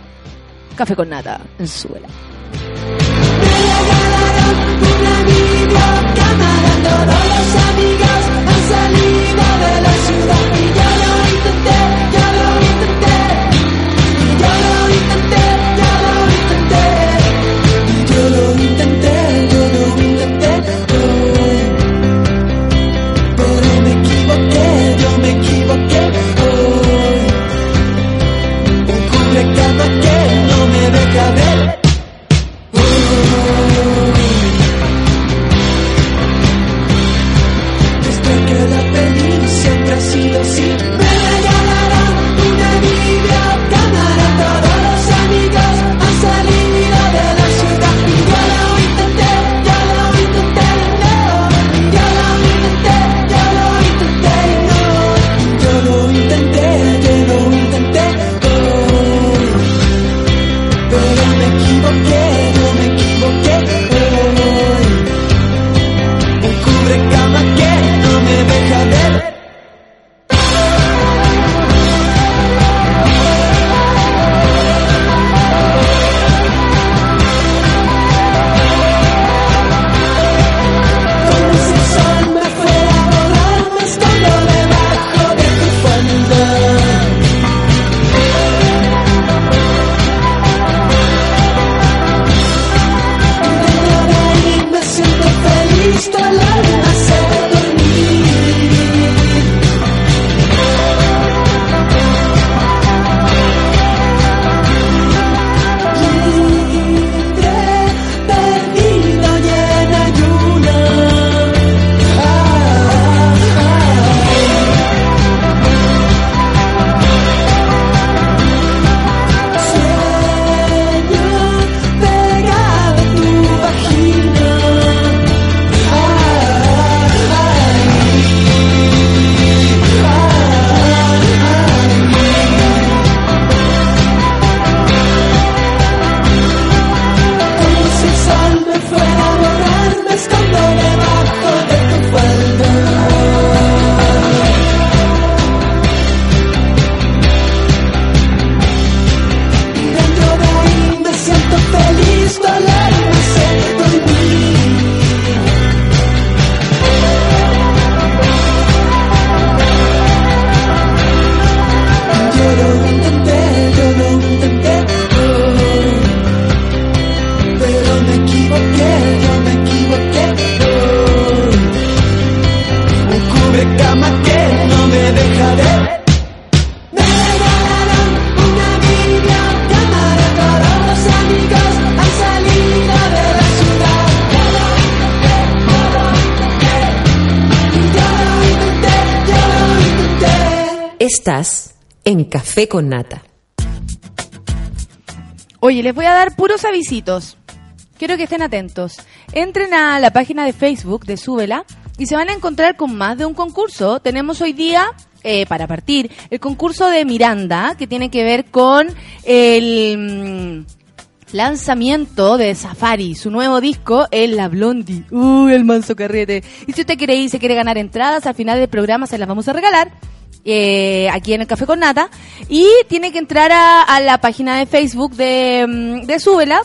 Café con nata en suela. Yo con Nata. Oye, les voy a dar puros avisitos. Quiero que estén atentos. Entren a la página de Facebook de Súbela y se van a encontrar con más de un concurso. Tenemos hoy día, eh, para partir, el concurso de Miranda, que tiene que ver con el mm, lanzamiento de Safari, su nuevo disco, El La Blondie. Uy, el manso carrete. Y si usted quiere ir, se quiere ganar entradas, al final del programa se las vamos a regalar. Eh, aquí en el Café con Nata y tiene que entrar a, la página de Facebook de, mm, de Súbela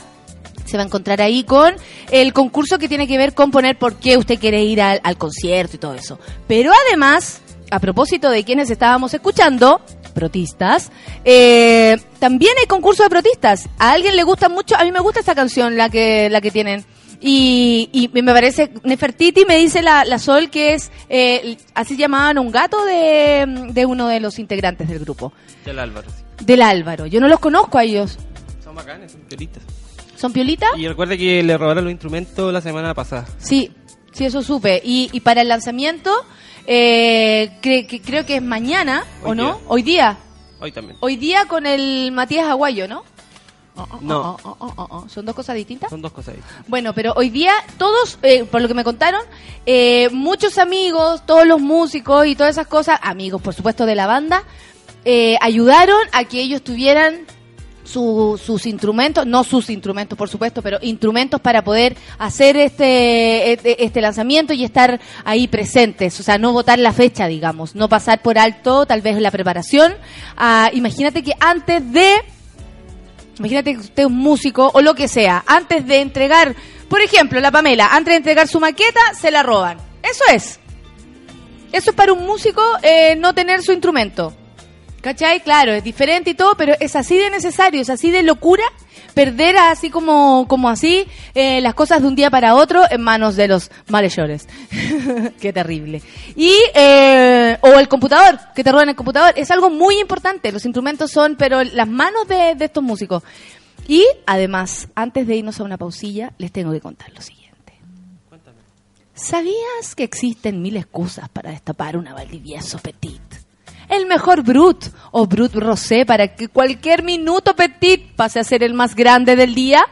se va a encontrar ahí con el concurso que tiene que ver con poner por qué usted quiere ir al, al concierto y todo eso. Pero además, a propósito de quienes estábamos escuchando, protistas, eh, también hay concurso de protistas. A alguien le gusta mucho, a mí me gusta esta canción, la que, la que tienen. Y, y me parece, Nefertiti me dice la, la Sol que es, eh, así llamaban a un gato de, de uno de los integrantes del grupo, Del Álvaro. sí. del Álvaro. Yo no los conozco a ellos. Son bacanes, son piolitas. ¿Son piolita? Y recuerde que le robaron los instrumentos la semana pasada. Sí, sí, eso supe. Y, y para el lanzamiento, eh, cre- que- creo que es mañana, ¿o no? Hoy día. Hoy también. Hoy día con el Matías Aguayo, ¿no? Oh, oh, No. oh. ¿Son dos cosas distintas? Son dos cosas ahí. Bueno, pero hoy día todos, eh, por lo que me contaron, eh, muchos amigos, todos los músicos y todas esas cosas, amigos por supuesto de la banda, eh, ayudaron a que ellos tuvieran su- sus instrumentos, no sus instrumentos por supuesto, pero instrumentos para poder hacer este, este, este lanzamiento y estar ahí presentes, o sea, no votar la fecha, digamos, no pasar por alto tal vez la preparación. Ah, imagínate que antes de Imagínate que usted es un músico o lo que sea. Antes de entregar, por ejemplo, la Pamela, antes de entregar su maqueta, se la roban. Eso es. Eso es para un músico eh, no tener su instrumento. ¿Cachai? Claro, es diferente y todo, pero es así de necesario, es así de locura perder así como, como así eh, las cosas de un día para otro en manos de los malhechores. Qué terrible. Y, eh, o el computador, que te roban el computador. Es algo muy importante. Los instrumentos son, pero las manos de, de estos músicos. Y además, antes de irnos a una pausilla, les tengo que contar lo siguiente. ¿Sabías que existen mil excusas para destapar una Valdivieso Petit? El mejor Brut o Brut Rosé para que cualquier minuto Petit pase a ser el más grande del día.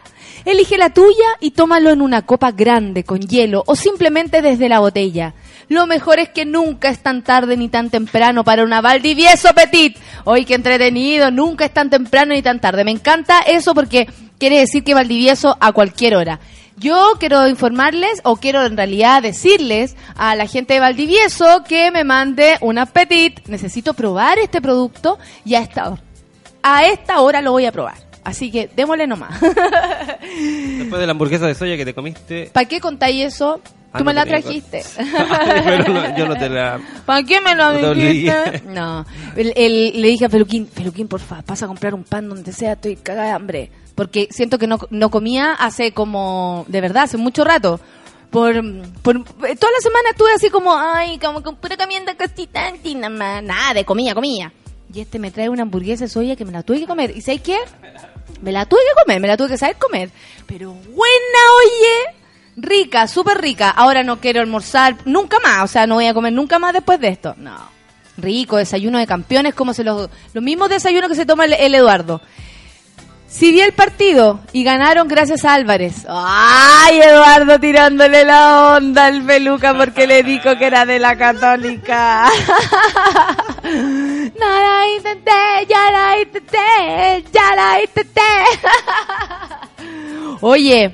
Elige la tuya y tómalo en una copa grande con hielo o simplemente desde la botella. Lo mejor es que nunca es tan tarde ni tan temprano para una Valdivieso Petit. Hoy qué entretenido, nunca es tan temprano ni tan tarde. Me encanta eso porque quiere decir que Valdivieso a cualquier hora. Yo quiero informarles, o quiero en realidad decirles a la gente de Valdivieso que me mande una petit. Necesito probar este producto y a esta hora, a esta hora lo voy a probar. Así que démosle nomás. Después de la hamburguesa de soya que te comiste. ¿Para qué contáis eso? Ah, Tú no me la trajiste. Pero no, yo no te la. ¿Para qué me te dijiste? No. El- el- le dije a Peluquín, Peluquín, porfa, pasa a comprar un pan donde sea, estoy cagada de hambre. Porque siento que no, no comía hace como, de verdad, hace mucho rato. Por, por toda la semana estuve así como, ay, como con pura comiendo cosita, nada más, nada, de comida, comida. Y este me trae una hamburguesa de soya que me la tuve que comer. ¿Y sabes qué? Me la tuve que comer, me la tuve que saber comer. Pero buena, oye. Rica, súper rica. Ahora no quiero almorzar nunca más. O sea, no voy a comer nunca más después de esto. No. Rico, desayuno de campeones, como se los, los mismos desayunos que se toma el, Eduardo. Si vi el partido y ganaron gracias a Álvarez. ¡Ay, Eduardo tirándole la onda al peluca porque le dijo que era de la católica! No la intenté, ya la intenté, ya la intenté. Oye,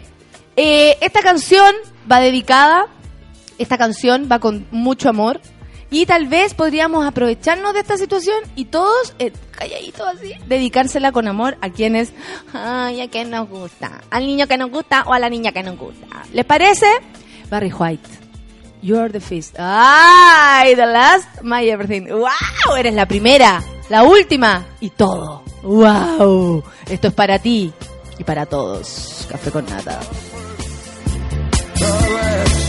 eh, esta canción va dedicada, esta canción va con mucho amor y tal vez podríamos aprovecharnos de esta situación y todos, eh, calladitos así, dedicársela con amor a quienes, ay, a quien nos gusta, al niño que nos gusta o a la niña que nos gusta. ¿Les parece? Barry White. You're the first. ¡Ay! The last, my everything. ¡Wow! Eres la primera, la última y todo. ¡Wow! Esto es para ti y para todos. Café con nata. My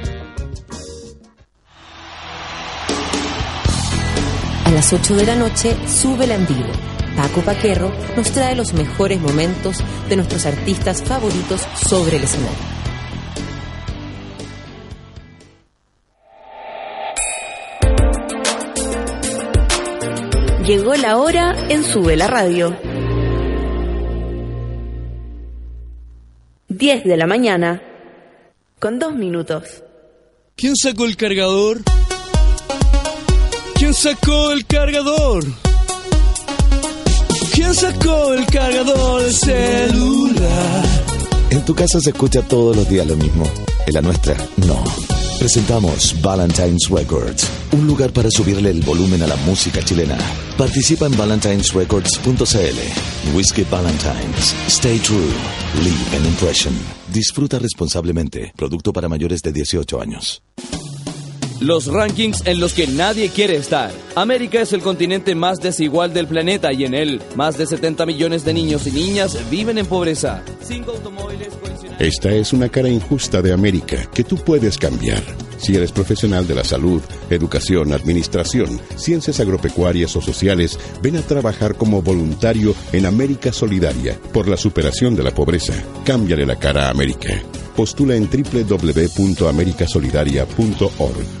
A las 8 de la noche, Sube la en vivo. Paco Paquerro nos trae los mejores momentos de nuestros artistas favoritos sobre el escenario. Llegó la hora en Sube la Radio. 10 de la mañana, con dos minutos. ¿Quién sacó el cargador? ¿Quién sacó el cargador? ¿Quién sacó el cargador del celular? En tu casa se escucha todos los días lo mismo. En la nuestra, no. Presentamos Valentine's Records, un lugar para subirle el volumen a la música chilena. Participa en valentinesrecords.cl. Whiskey Valentines. Stay true. Leave an impression. Disfruta responsablemente. Producto para mayores de 18 años. Los rankings en los que nadie quiere estar. América es el continente más desigual del planeta y en él más de 70 millones de niños y niñas viven en pobreza. Esta es una cara injusta de América que tú puedes cambiar. Si eres profesional de la salud, educación, administración, ciencias agropecuarias o sociales, ven a trabajar como voluntario en América Solidaria por la superación de la pobreza. Cámbiale la cara a América. Postula en www.americasolidaria.org.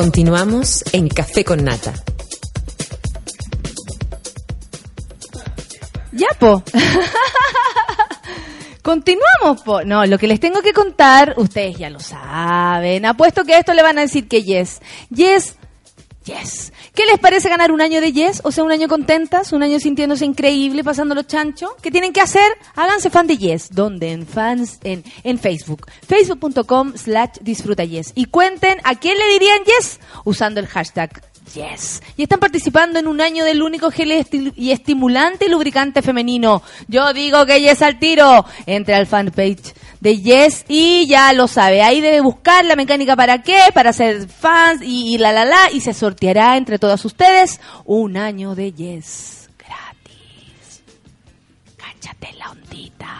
Continuamos en Café con Nata. Ya, po. Continuamos, po. No, lo que les tengo que contar, ustedes ya lo saben. Apuesto que a esto le van a decir que yes. Yes, yes. ¿Qué les parece ganar un año de yes? O sea, un año contentas, un año sintiéndose increíble, pasándolo chancho. ¿Qué tienen que hacer? Háganse fan de yes. ¿Dónde? En fans, en, en Facebook. Facebook.com slash disfruta yes. Y cuenten a quién le dirían yes usando el hashtag Yes. Y están participando en un año del único gel y estimulante y lubricante femenino. Yo digo que Yes al tiro. Entre al fanpage de Yes y ya lo sabe. Ahí debe buscar la mecánica para qué, para ser fans y, la la la. Y se sorteará entre todas ustedes un año de Yes. Gratis. Cáchate la ondita.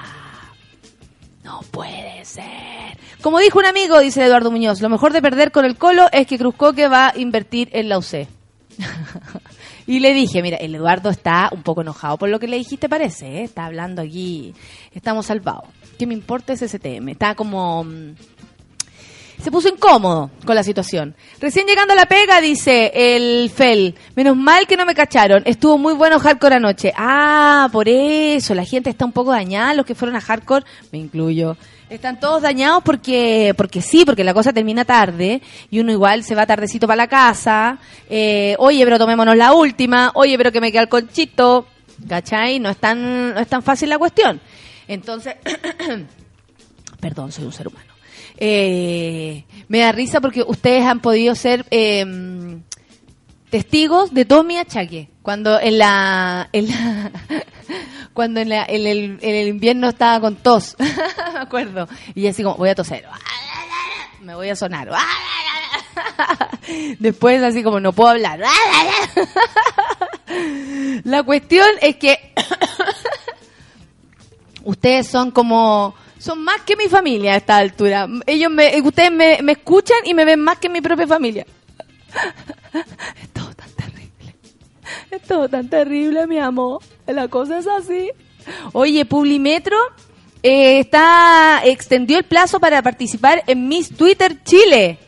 No puede ser. Como dijo un amigo, dice Eduardo Muñoz, lo mejor de perder con el Colo es que Cruzcoque va a invertir en la UC. y le dije, mira, el Eduardo está un poco enojado por lo que le dijiste, parece, ¿eh? está hablando aquí, estamos salvados. ¿Qué me importa ese STM? Está como... mm, se puso incómodo con la situación. Recién llegando a la pega, dice el Fel. Menos mal que no me cacharon. Estuvo muy bueno hardcore anoche. Ah, por eso. La gente está un poco dañada. Los que fueron a hardcore, me incluyo. Están todos dañados porque, porque sí, porque la cosa termina tarde y uno igual se va tardecito para la casa. Eh, oye, pero tomémonos la última. Oye, pero que me queda el conchito. ¿Cachai? No es tan, no es tan fácil la cuestión. Entonces, perdón, soy un ser humano. Eh, me da risa porque ustedes han podido ser eh, testigos de todo mi achaque. Cuando en la, cuando en, la- el, en el invierno estaba con tos, me acuerdo. Y así como, voy a toser, me voy a sonar. Después así como, no puedo hablar. La cuestión es que ustedes son como son más que mi familia a esta altura. Ellos me, ustedes me, me escuchan y me ven más que mi propia familia. Es todo tan terrible. Es todo tan terrible, mi amor. La cosa es así. Oye, Publimetro eh, está extendió el plazo para participar en Miss Twitter Chile.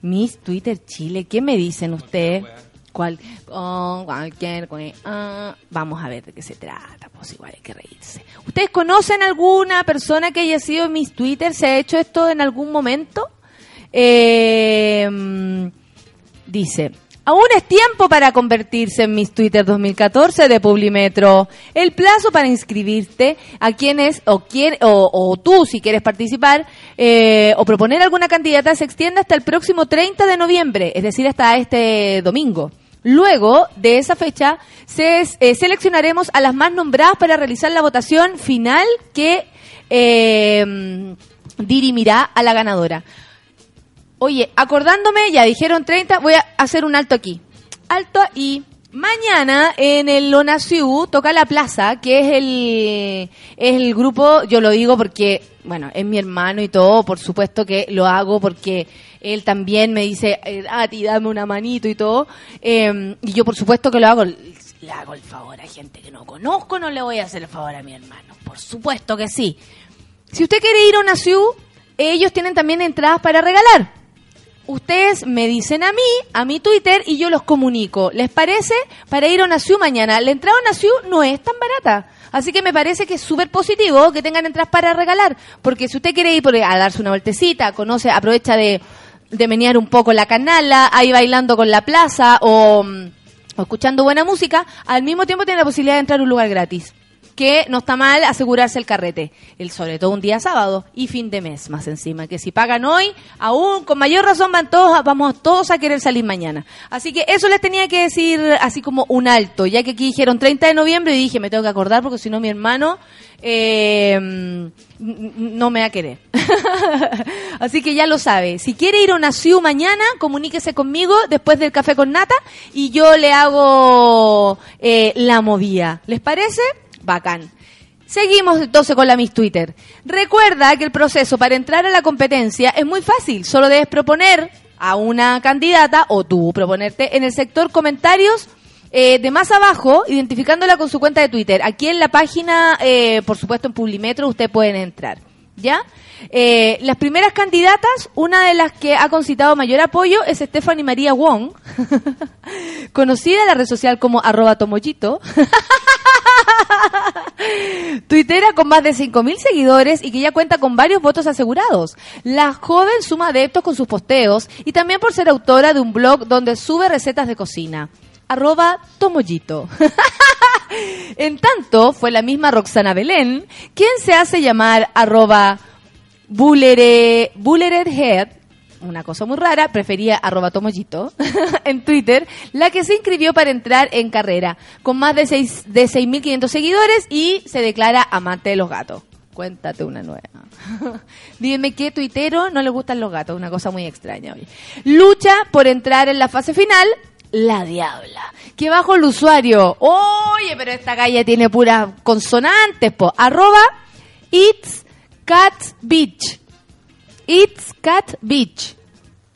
Miss Twitter Chile, ¿qué me dicen ustedes? ¿Cuál? Oh, cualquier cue- ah. Vamos a ver de qué se trata, pues igual hay que reírse. ¿Ustedes conocen alguna persona que haya sido Miss Twitter? ¿Se ha hecho esto en algún momento? Eh, dice, aún es tiempo para convertirse en Miss Twitter 2014 de Publimetro. El plazo para inscribirte a quienes, o, quien, o, o tú si quieres participar, eh, o proponer alguna candidata se extiende hasta el próximo 30 de noviembre, es decir, hasta este domingo. Luego de esa fecha, eh, seleccionaremos a las más nombradas para realizar la votación final que eh, dirimirá a la ganadora. Oye, acordándome, ya dijeron 30, voy a hacer un alto aquí. Alto y mañana en el Lonaciu toca La Plaza, que es el, es el grupo, yo lo digo porque, bueno, es mi hermano y todo, por supuesto que lo hago porque él también me dice, eh, a ti dame una manito y todo. eh, y yo por supuesto que lo hago, le hago el favor a gente que no conozco, no le voy a hacer el favor a mi hermano. Por supuesto que sí. Si usted quiere ir a una CIU, ellos tienen también entradas para regalar. Ustedes me dicen a mí, a mi Twitter, y yo los comunico. ¿Les parece? Para ir a una CIU mañana. La entrada a una CIU no es tan barata. Así que me parece que es súper positivo que tengan entradas para regalar. Porque si usted quiere ir a darse una vueltecita, conoce, aprovecha de, de menear un poco la canala, ahí bailando con la plaza o, mm, o escuchando buena música, al mismo tiempo tiene la posibilidad de entrar a un lugar gratis. Que no está mal asegurarse el carrete, el sobre todo un día sábado y fin de mes más encima, que si pagan hoy, aún con mayor razón van todos, vamos todos a querer salir mañana. Así que eso les tenía que decir así como un alto, ya que aquí dijeron 30 de noviembre y dije me tengo que acordar porque si no mi hermano eh, n- no me va a querer. Así que ya lo sabe. Si quiere ir a una CIU mañana, comuníquese conmigo después del café con nata y yo le hago eh, la movida. ¿Les parece? Bacán. Seguimos entonces con la Miss Twitter. Recuerda que el proceso para entrar a la competencia es muy fácil. Solo debes proponer a una candidata o tú proponerte en el sector comentarios eh, de más abajo, identificándola con su cuenta de Twitter. Aquí en la página, eh, por supuesto en Publimetro, ustedes pueden entrar. ¿Ya? Eh, las primeras candidatas, una de las que ha concitado mayor apoyo es Stephanie María Wong, conocida en la red social como arroba tomollito. Tuitera con más de 5.000 seguidores y que ya cuenta con varios votos asegurados. La joven suma adeptos con sus posteos y también por ser autora de un blog donde sube recetas de cocina. Arroba Tomollito. en tanto, fue la misma Roxana Belén quien se hace llamar arroba Bullere, Bulleredhead, una cosa muy rara, prefería arroba tomollito en Twitter, la que se inscribió para entrar en carrera, con más de seis- de 6.500 seguidores y se declara amante de los gatos. Cuéntate una nueva. Dígame qué tuitero no le gustan los gatos, una cosa muy extraña. oye. Lucha por entrar en la fase final, la diabla. Que bajo el usuario, oye, pero esta calle tiene puras consonantes, po. Arroba It's Cat Beach. It's Cat Beach.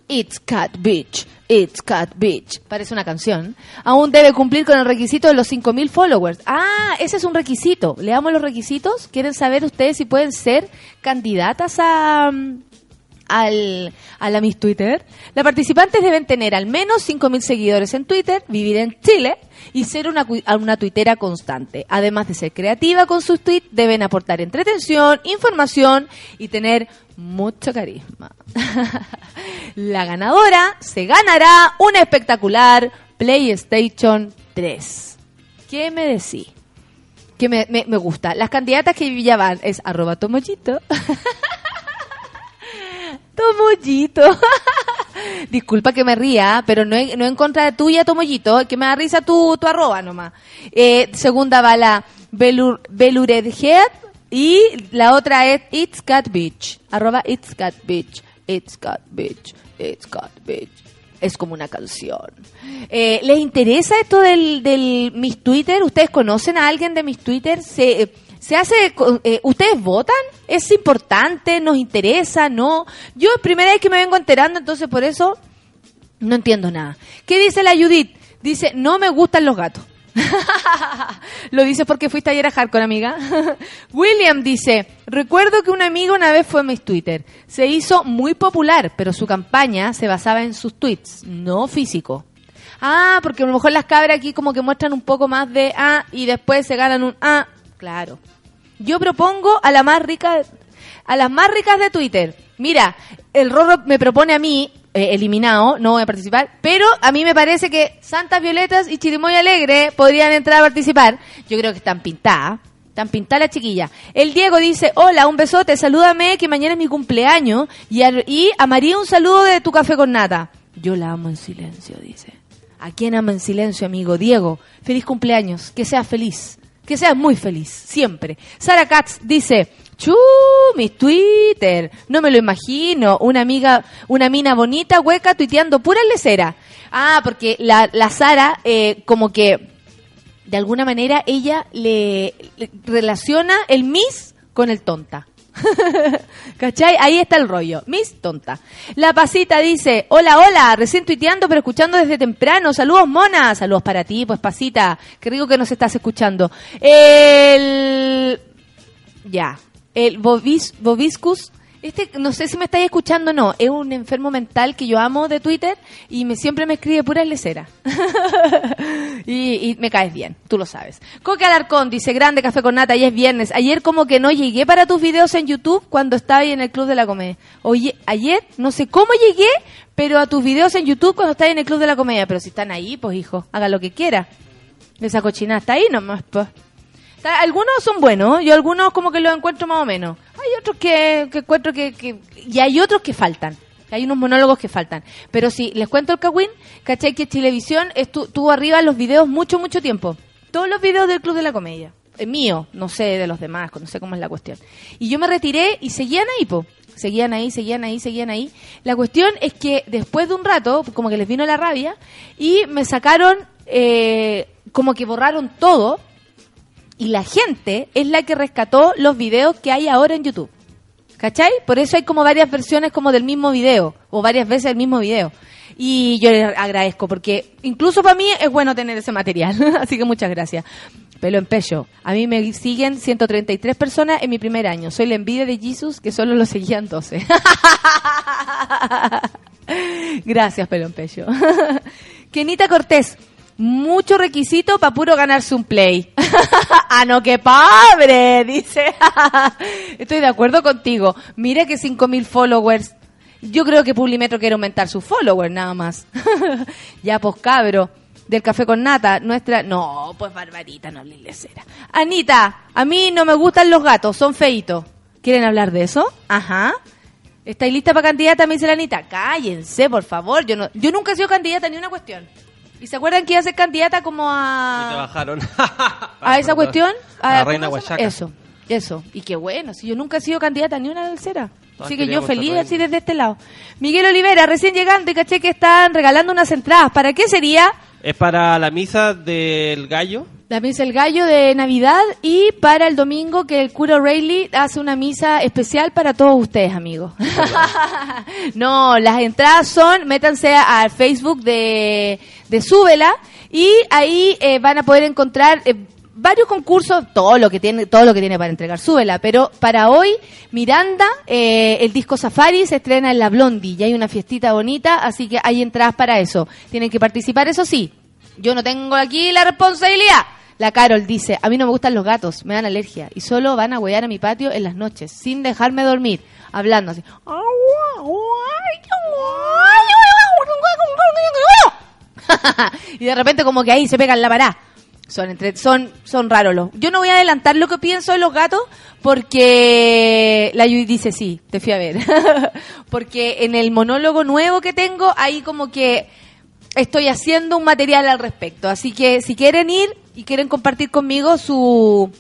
It's Cat Beach. It's Cat Beach. Parece una canción. Aún debe cumplir con el requisito de los 5.000 followers. Ah, ese es un requisito. Leamos los requisitos. ¿Quieren saber ustedes si pueden ser candidatas a, mm, al, a Miss Twitter. Las participantes deben tener al menos 5.000 seguidores en Twitter, vivir en Chile y ser una, una tuitera constante. Además de ser creativa con sus tweets, deben aportar entretención, información y tener mucho carisma. la ganadora se ganará un espectacular PlayStation 3. ¿Qué me decís? Que me, me, me gusta. Las candidatas que ya van es arroba tomollito. Tomollito. Disculpa que me ría, pero no, no en contra de tuya, Tomollito, que me da risa tu, tu arroba nomás. Eh, segunda va la Belur, Beluredhead y la otra es It's Got Beach. Arroba It's Got Beach. It's Got Beach. It's Got Beach. Es como una canción. Eh, ¿Les interesa esto del, del Miss Twitter? ¿Ustedes conocen a alguien de Miss Twitter? ¿Se, eh, se hace, eh, ¿Ustedes votan? ¿Es importante? ¿Nos interesa? ¿No? Yo es primera vez que me vengo enterando, entonces por eso no entiendo nada. ¿Qué dice la Judith? Dice, no me gustan los gatos. Lo dices porque fuiste ayer a Hardcore, amiga. William dice, recuerdo que un amigo una vez fue a mis Twitter. Se hizo muy popular, pero su campaña se basaba en sus tweets, no físico. Ah, porque a lo mejor las cabras aquí como que muestran un poco más de ah y después se ganan un ah. Claro. Yo propongo a la más rica, a las más ricas de Twitter. Mira, el Rorro me propone a mí, eh, eliminado, no voy a participar, pero a mí me parece que Santas Violetas y Chirimoy Alegre podrían entrar a participar. Yo creo que están pintadas. Están pintadas las chiquillas. El Diego dice, hola, un besote, salúdame que mañana es mi cumpleaños y a, y a María un saludo de tu café con nata. Yo la amo en silencio, dice. ¿A quién ama en silencio, amigo? Diego, feliz cumpleaños, que seas feliz, que seas muy feliz, siempre. Sara Katz dice, chu, mi Twitter, no me lo imagino, una amiga, una mina bonita, hueca, tuiteando pura lecera. Ah, porque la, la Sara, eh, como que, de alguna manera, ella le, le relaciona el Miss con el tonta. ¿Cachai? Ahí está el rollo. Miss tonta. La pasita dice, hola, hola, recién tuiteando pero escuchando desde temprano. Saludos, mona. Saludos para ti, pues pasita. Qué rico que nos estás escuchando. El... Ya. El Bobis, Bobiscus. Este, no sé si me estáis escuchando o no. Es un enfermo mental que yo amo de Twitter y me siempre me escribe pura lecera. y, y me caes bien, tú lo sabes. Coque Alarcón dice, grande café con nata, y es viernes. Ayer como que no llegué para tus videos en YouTube cuando estaba ahí en el Club de la Comedia. Oye, ayer no sé cómo llegué, pero a tus videos en YouTube cuando estás en el Club de la Comedia. Pero si están ahí, pues hijo, haga lo que quiera. Esa cochina está ahí nomás, pues. Algunos son buenos, yo algunos como que los encuentro más o menos. Hay otros que, encuentro que, que- Y hay otros que faltan. Hay unos monólogos que faltan. Pero si les cuento el Kawin, ¿cachai? Que Televisión estu- tuvo arriba los videos mucho, mucho tiempo. Todos los videos del Club de la Comedia. Eh, mío, no sé de los demás, no sé cómo es la cuestión. Y yo me retiré y seguían ahí, po. Seguían ahí, seguían ahí, seguían ahí. La cuestión es que después de un rato, como que les vino la rabia, y me sacaron, eh, como que borraron todo, y la gente es la que rescató los videos que hay ahora en YouTube. ¿Cachai? Por eso hay como varias versiones como del mismo video, o varias veces el mismo video. Y yo les agradezco, porque incluso para mí es bueno tener ese material. Así que muchas gracias. Pelo en pecho. A mí me siguen 133 personas en mi primer año. Soy la envidia de Jesus, que solo lo seguían 12. Gracias, pelo en pecho. Kenita Cortés. Mucho requisito para puro ganarse un play. Ah, no, qué pobre, dice. Estoy de acuerdo contigo. Mira que 5.000 followers. Yo creo que Publimetro quiere aumentar sus followers, nada más. ya, pues cabro. Del café con nata, nuestra... No, pues Barbarita, no Lilecera. Anita, a mí no me gustan los gatos, son feitos. ¿Quieren hablar de eso? Ajá. ¿Estáis lista para candidata? Me dice la Anita. Cállense, por favor. Yo, no, yo nunca he sido candidata ni una cuestión. ¿Y se acuerdan que iba a ser candidata como Y te a, bajaron. a esa cuestión? A la ¿cómo reina? Huachaca. Eso, eso. Y qué bueno, si yo nunca he sido candidata ni una. Todas Así que yo feliz así desde este lado. Miguel Olivera, recién llegando y caché que están regalando unas entradas. ¿Para qué sería? Es para la misa del gallo. La misa del gallo de Navidad y para el domingo que el cura Rayleigh hace una misa especial para todos ustedes, amigos. no, las entradas son, métanse al Facebook de, de Súbela y ahí eh, van a poder encontrar eh, varios concursos, todo lo que tiene, todo lo que tiene para entregar Súbela, pero para hoy Miranda, eh, el disco Safari se estrena en La Blondie y hay una fiestita bonita, así que hay entradas para eso. Tienen que participar, eso sí, yo no tengo aquí la responsabilidad. La Carol dice, a mí no me gustan los gatos, me dan alergia y solo van a huear a mi patio en las noches, sin dejarme dormir, hablando así. y de repente como que ahí se pegan la pará. Son, entre, son, son raros los. Yo no voy a adelantar lo que pienso de los gatos porque la Yui dice sí, te fui a ver. porque en el monólogo nuevo que tengo, ahí como que estoy haciendo un material al respecto. Así que si quieren ir, y quieren compartir conmigo su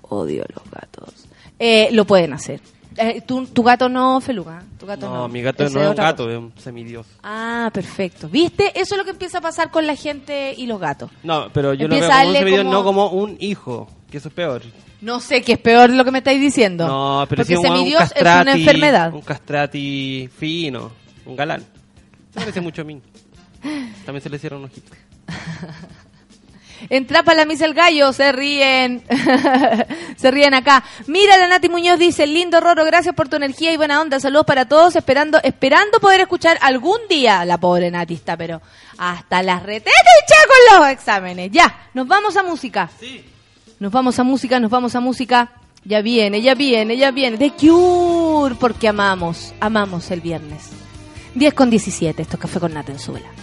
odio los gatos, eh, lo pueden hacer. Eh, tu, tu gato no, Feluga. Tu gato no. No, mi gato Ese no es un gato, es un semidios. Ah, perfecto. ¿Viste? Eso es lo que empieza a pasar con la gente y los gatos. No, pero yo lo Empieza veo a como un semidios, como- no como un hijo, que eso es peor. No sé qué es peor lo que me estáis diciendo. No, pero Porque sí un, un semidios es castrati, una enfermedad. Un castrati fino, un galán. Me parece mucho a mí. También se le hicieron ojitos. Entra para la misa el gallo, se ríen. se ríen acá. Mira, la Nati Muñoz dice, lindo Roro, gracias por tu energía y buena onda. Saludos para todos, esperando esperando poder escuchar algún día. La pobre Nati está, pero hasta las retetas ya con los exámenes. Ya, nos vamos a música. Nos vamos a música, nos vamos a música. Ya viene, ya viene, ya viene. The Cure, porque amamos, amamos el viernes. 10 con 17, esto es Café con Nata en Suela.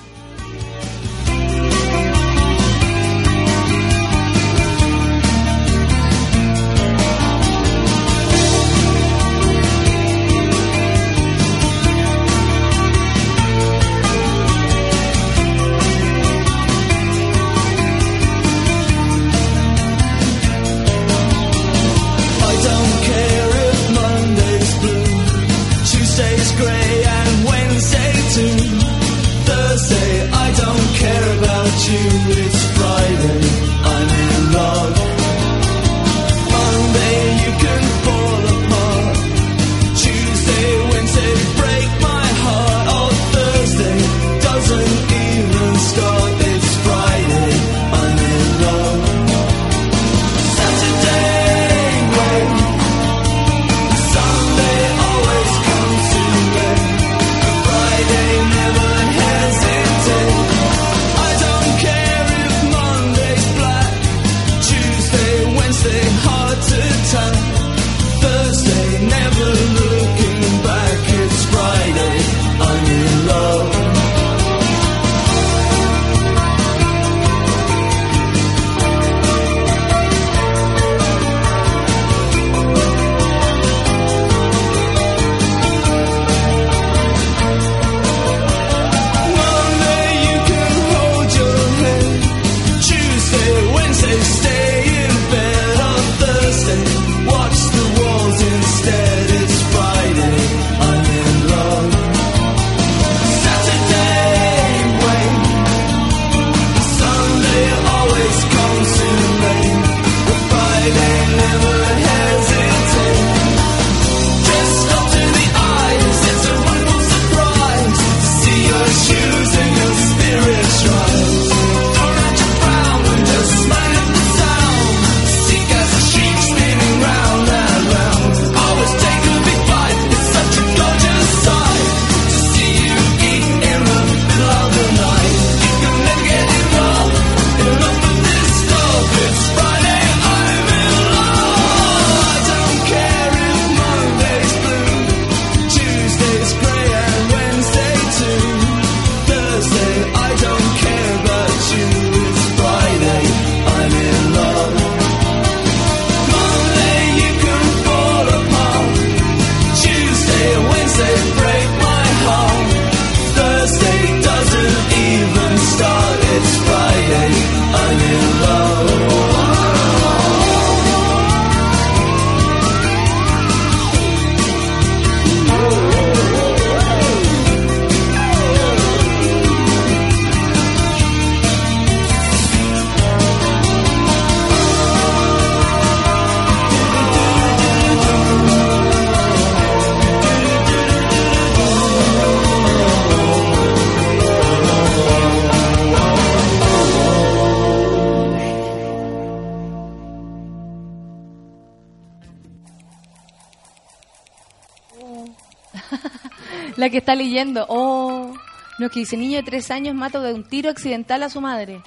Leyendo. Oh, no, que dice niño de tres años mata de un tiro accidental a su madre.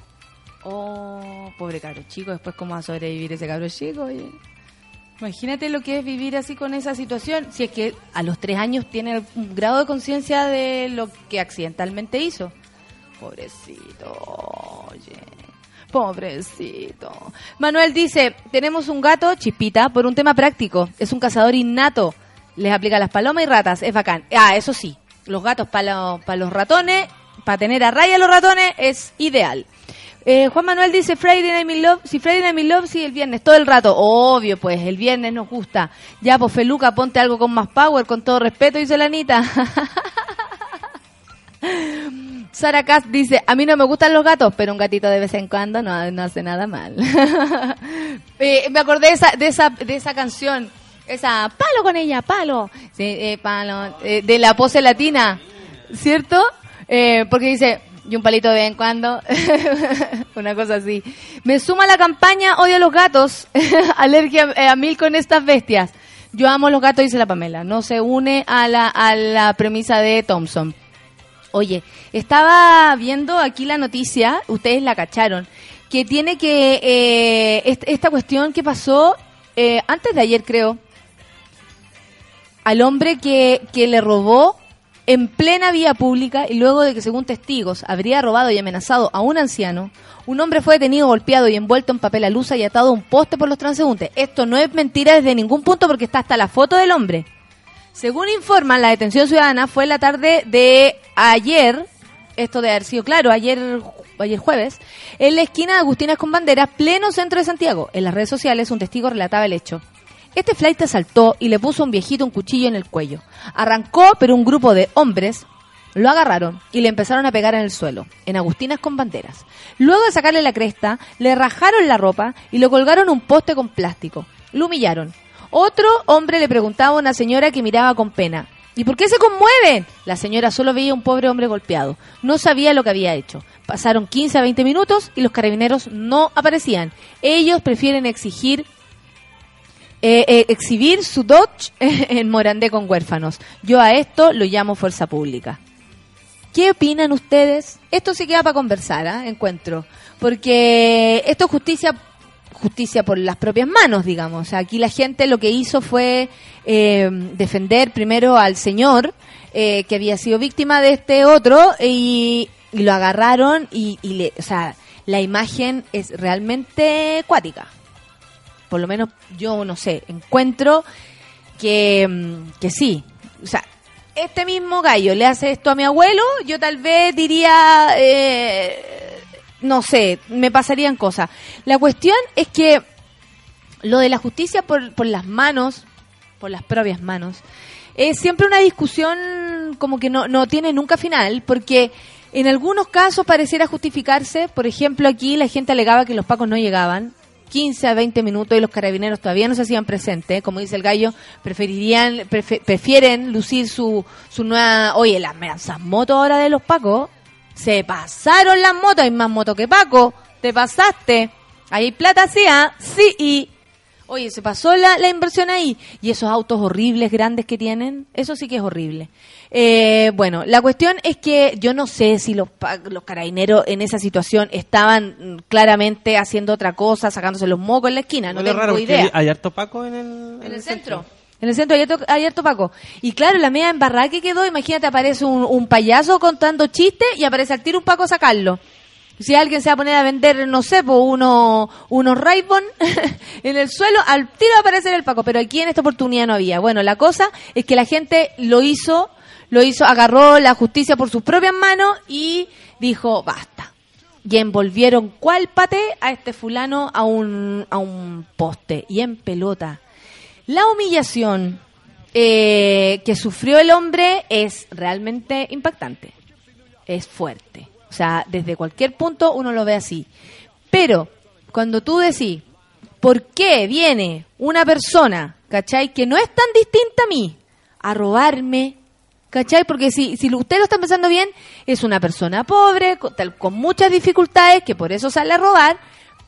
Oh, pobre cabro chico, después cómo va a sobrevivir ese cabro chico. oye? Imagínate lo que es vivir así con esa situación. Si es que a los tres años tiene un grado de conciencia de lo que accidentalmente hizo. Pobrecito, oye. Pobrecito. Manuel dice, tenemos un gato, chispita, por un tema práctico. Es un cazador innato. Les aplica las palomas y ratas. Es bacán. Ah, eso sí. Los gatos para los ratones, para tener a raya los ratones, es ideal. Eh, Juan Manuel dice Friday Night in Love. Si Friday Night in Love, sí, el viernes, todo el rato. Obvio, pues, el viernes nos gusta. Ya, pues, Feluca, ponte algo con más power, con todo respeto, dice la Anita. Sara Cass dice, a mí no me gustan los gatos, pero un gatito de vez en cuando no, no hace nada mal. Eh, me acordé de esa, de, esa, de esa canción, esa, palo con ella, palo, sí, eh, palo, eh, de la pose latina, ¿cierto? Eh, porque dice, y un palito de vez en cuando, una cosa así. Me suma la campaña Odio a los gatos, alergia eh, a mil con estas bestias. Yo amo los gatos, dice la Pamela. No se une a la, a la premisa de Thompson. Oye, estaba viendo aquí la noticia, ustedes la cacharon, que tiene que, eh, est- esta cuestión que pasó eh, antes de ayer creo, al hombre que, que le robó en plena vía pública y luego de que según testigos habría robado y amenazado a un anciano, un hombre fue detenido, golpeado y envuelto en papel alusa y atado a un poste por los transeúntes. Esto no es mentira desde ningún punto porque está hasta la foto del hombre. Según informan, la detención ciudadana fue en la tarde de ayer, esto de haber sido claro, ayer, ayer jueves, en la esquina de Agustinas con Banderas, pleno centro de Santiago. En las redes sociales un testigo relataba el hecho. Este flight saltó y le puso un viejito un cuchillo en el cuello. Arrancó, pero un grupo de hombres lo agarraron y le empezaron a pegar en el suelo, en Agustinas con banderas. Luego de sacarle la cresta, le rajaron la ropa y lo colgaron un poste con plástico. Lo humillaron. Otro hombre le preguntaba a una señora que miraba con pena. ¿Y por qué se conmueven? La señora solo veía a un pobre hombre golpeado. No sabía lo que había hecho. Pasaron 15 a 20 minutos y los carabineros no aparecían. Ellos prefieren exigir eh, eh, exhibir su Dodge en Morandé con huérfanos. Yo a esto lo llamo fuerza pública. ¿Qué opinan ustedes? Esto sí queda para conversar, ¿ah? encuentro. Porque esto es justicia, justicia por las propias manos, digamos. Aquí la gente lo que hizo fue eh, defender primero al señor eh, que había sido víctima de este otro y, y lo agarraron y, y le, o sea, la imagen es realmente cuática por lo menos yo no sé, encuentro que, mm, que sí. O sea, este mismo gallo le hace esto a mi abuelo, yo tal vez diría, eh, no sé, me pasarían cosas. La cuestión es que lo de la justicia por, por las manos, por las propias manos, es siempre una discusión como que no, no tiene nunca final, porque en algunos casos pareciera justificarse, por ejemplo aquí la gente alegaba que los pacos no llegaban, 15 a 20 minutos y los carabineros todavía no se hacían presentes, como dice el gallo, preferirían, prefe- prefieren lucir su, su nueva, oye, las esas motos ahora de los pacos, se pasaron las motos, hay más motos que paco, te pasaste, ahí plata, sí, ah, sí, y, oye, se pasó la, la inversión ahí, y esos autos horribles, grandes que tienen, eso sí que es horrible. Eh, bueno, la cuestión es que yo no sé si los, los carabineros en esa situación estaban mm, claramente haciendo otra cosa, sacándose los mocos en la esquina, no tengo raro idea. Hay harto Paco en el, En el centro. En el centro hay harto, hay harto Paco. Y claro, la media embarrada que quedó, imagínate, aparece un, un payaso contando chistes y aparece al tiro un Paco a sacarlo. Si alguien se va a poner a vender, no sé, pues uno, unos Raybon en el suelo, al tiro va a aparecer el Paco. Pero aquí en esta oportunidad no había. Bueno, la cosa es que la gente lo hizo, lo hizo, agarró la justicia por sus propias manos y dijo, basta. Y envolvieron cuál paté a este fulano a un, a un poste y en pelota. La humillación eh, que sufrió el hombre es realmente impactante. Es fuerte. O sea, desde cualquier punto uno lo ve así. Pero cuando tú decís, ¿por qué viene una persona, ¿cachai? Que no es tan distinta a mí, a robarme, ¿cachai? Porque si, si usted lo está pensando bien, es una persona pobre, con, tal- con muchas dificultades, que por eso sale a robar,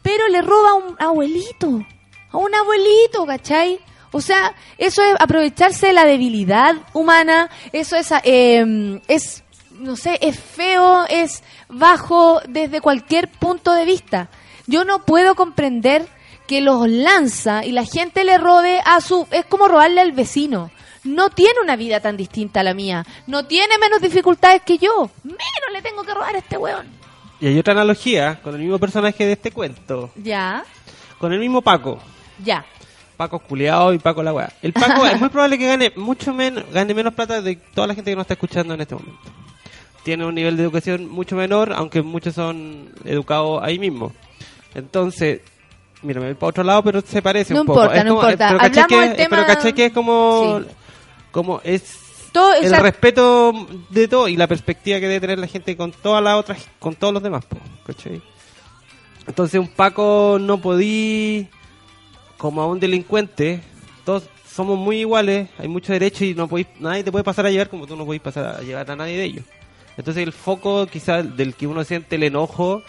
pero le roba a un abuelito, a un abuelito, ¿cachai? O sea, eso es aprovecharse de la debilidad humana, eso es, eh, es, no sé, es feo, es bajo desde cualquier punto de vista. Yo no puedo comprender que los lanza y la gente le robe a su... Es como robarle al vecino. No tiene una vida tan distinta a la mía. No tiene menos dificultades que yo. Menos le tengo que robar a este weón. Y hay otra analogía con el mismo personaje de este cuento. Ya, Con el mismo Paco. ya. Paco culeado y Paco la weá. El Paco es muy probable que gane mucho menos, gane menos plata de toda la gente que nos está escuchando en este momento. Tienen un nivel de educación mucho menor, aunque muchos son educados ahí mismo. Entonces, mira, me voy para otro lado, pero se parece No un poco. importa, Es no como- importa. Pero ¿cachai Hablamos que, del tema- pero ¿cachai que es como, como es Todo, el respeto de todo y la perspectiva que debe tener la gente con todas las otras, con todos los demás, po, ¿cachai? Entonces un Paco no podí, como a un delincuente, todos somos muy iguales, hay mucho derecho y no podéis, nadie te puede pasar a llevar como tú no podéis pasar a llevar a nadie de ellos. Entonces el foco quizás del que uno siente el enojo,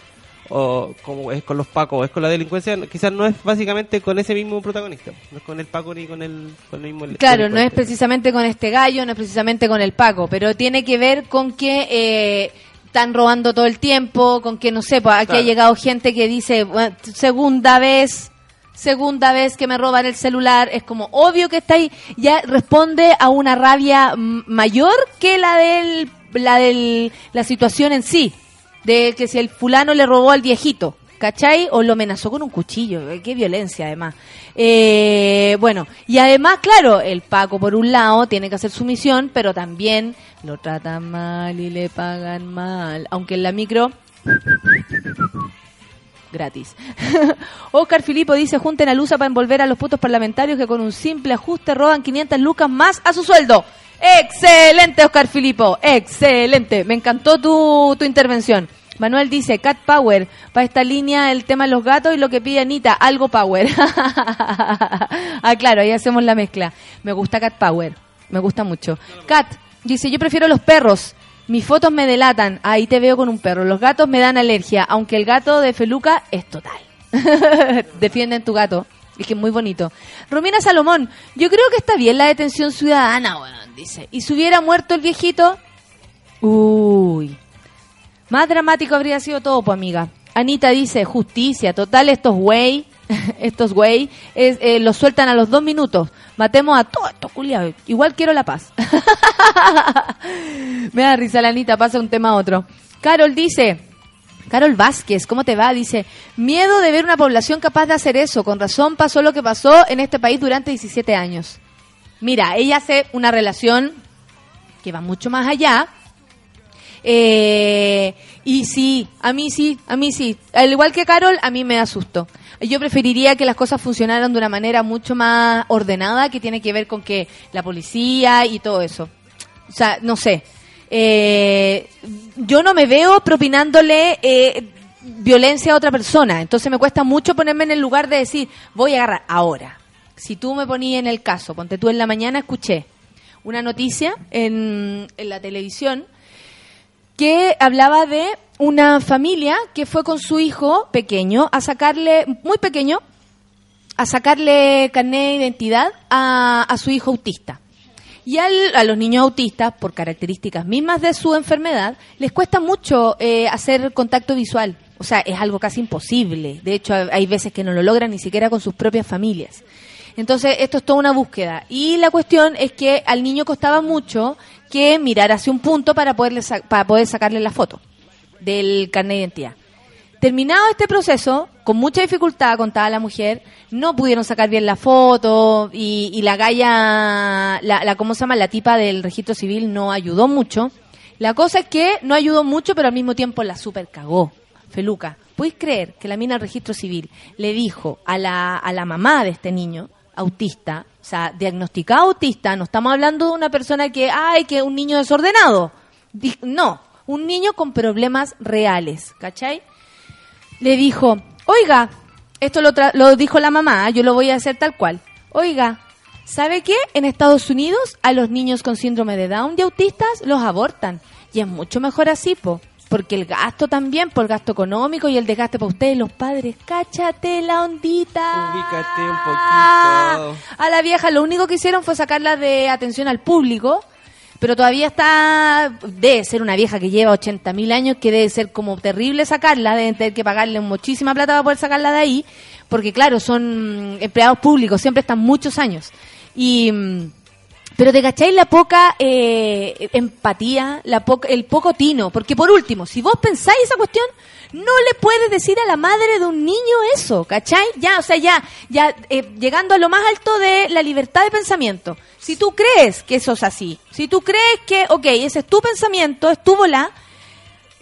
o como es con los Pacos, es con la delincuencia, quizás no es básicamente con ese mismo protagonista, no es con el Paco ni con el, con el mismo Claro, no es precisamente con este gallo, no es precisamente con el Paco, pero tiene que ver con que eh, están robando todo el tiempo, con que, no sé, pues aquí Claro. ha llegado gente que dice, "Bueno, segunda vez, segunda vez que me roban el celular, es como obvio que está ahí, ya responde a una rabia mayor que la del, la del, la situación en sí, de que si el fulano le robó al viejito. ¿Cachai? O lo amenazó con un cuchillo. Eh, Qué violencia, además. Eh, bueno, y además, claro, el Paco, por un lado, tiene que hacer su misión, pero también lo tratan mal y le pagan mal. Aunque en la micro. Gratis. Oscar Filipo dice: Junten a Lusa para envolver a los putos parlamentarios que con un simple ajuste roban 500 lucas más a su sueldo. Excelente, Oscar Filipo. Excelente. Me encantó tu, tu intervención. Manuel dice, Cat Power, para esta línea el tema de los gatos y lo que pide Anita, algo Power. ah, claro, ahí hacemos la mezcla. Me gusta Cat Power, me gusta mucho. Cat dice, yo prefiero los perros. Mis fotos me delatan, ahí te veo con un perro. Los gatos me dan alergia, aunque el gato de Feluca es total. Defienden tu gato. Es que es muy bonito. Romina Salomón, yo creo que está bien la detención ciudadana, bueno, dice. Y si hubiera muerto el viejito, uy. Más dramático habría sido todo, pues amiga. Anita dice, justicia, total, estos güey, estos güey, es, eh, los sueltan a los dos minutos. Matemos a todos estos culiados. Igual quiero la paz. Me da risa la Anita, pasa un tema a otro. Carol dice, Carol Vázquez, ¿cómo te va? Dice, miedo de ver una población capaz de hacer eso. Con razón pasó lo que pasó en este país durante 17 años. Mira, ella hace una relación que va mucho más allá. Eh, y sí, a mí sí, a mí sí. Al igual que Carol, a mí me da susto. Yo preferiría que las cosas funcionaran de una manera mucho más ordenada, que tiene que ver con que la policía y todo eso. O sea, no sé. Eh, yo no me veo propinándole eh, violencia a otra persona. Entonces me cuesta mucho ponerme en el lugar de decir, voy a agarrar ahora. Si tú me ponías en el caso, ponte tú en la mañana, escuché una noticia en, la televisión que hablaba de una familia que fue con su hijo pequeño a sacarle, muy pequeño, a sacarle carnet de identidad a su hijo autista. Y al- a los niños autistas, por características mismas de su enfermedad, les cuesta mucho eh, hacer contacto visual. O sea, es algo casi imposible. De hecho, hay- veces que no lo logran ni siquiera con sus propias familias. Entonces, esto es toda una búsqueda. Y la cuestión es que al niño costaba mucho que mirar hacia un punto para, poderle para poder sacarle la foto del carnet de identidad. Terminado este proceso, con mucha dificultad, contaba la mujer, no pudieron sacar bien la foto y, la galla, la, la, ¿cómo se llama? La tipa del registro civil no ayudó mucho. La cosa es que no ayudó mucho, pero al mismo tiempo la super cagó. Feluca, ¿podéis creer que la mina del registro civil le dijo a la, a la mamá de este niño, autista, o sea, diagnosticado autista, no estamos hablando de una persona que, ay, que un niño desordenado. No, un niño con problemas reales, ¿cachai? Le dijo, oiga, esto lo, tra- lo dijo la mamá, yo lo voy a hacer tal cual. Oiga, ¿sabe qué? En Estados Unidos a los niños con síndrome de Down y autistas los abortan. Y es mucho mejor así, po. Porque el gasto también, por el gasto económico y el desgaste para ustedes, los padres. Cáchate la ondita. Ubícate un poquito. A la vieja lo único que hicieron fue sacarla de atención al público, pero todavía está, debe ser una vieja que lleva 80 mil años, que debe ser como terrible sacarla, deben tener que pagarle muchísima plata para poder sacarla de ahí, porque claro, son empleados públicos, siempre están muchos años. Y... mm, pero te cacháis la poca eh, empatía, la el poco tino. Porque por último, si vos pensáis esa cuestión, no le puedes decir a la madre de un niño eso, ¿cachai? Ya, o sea, ya, ya eh, llegando a lo más alto de la libertad de pensamiento. Si tú crees que eso es así, si tú crees que, ok, ese es tu pensamiento, es tu bola,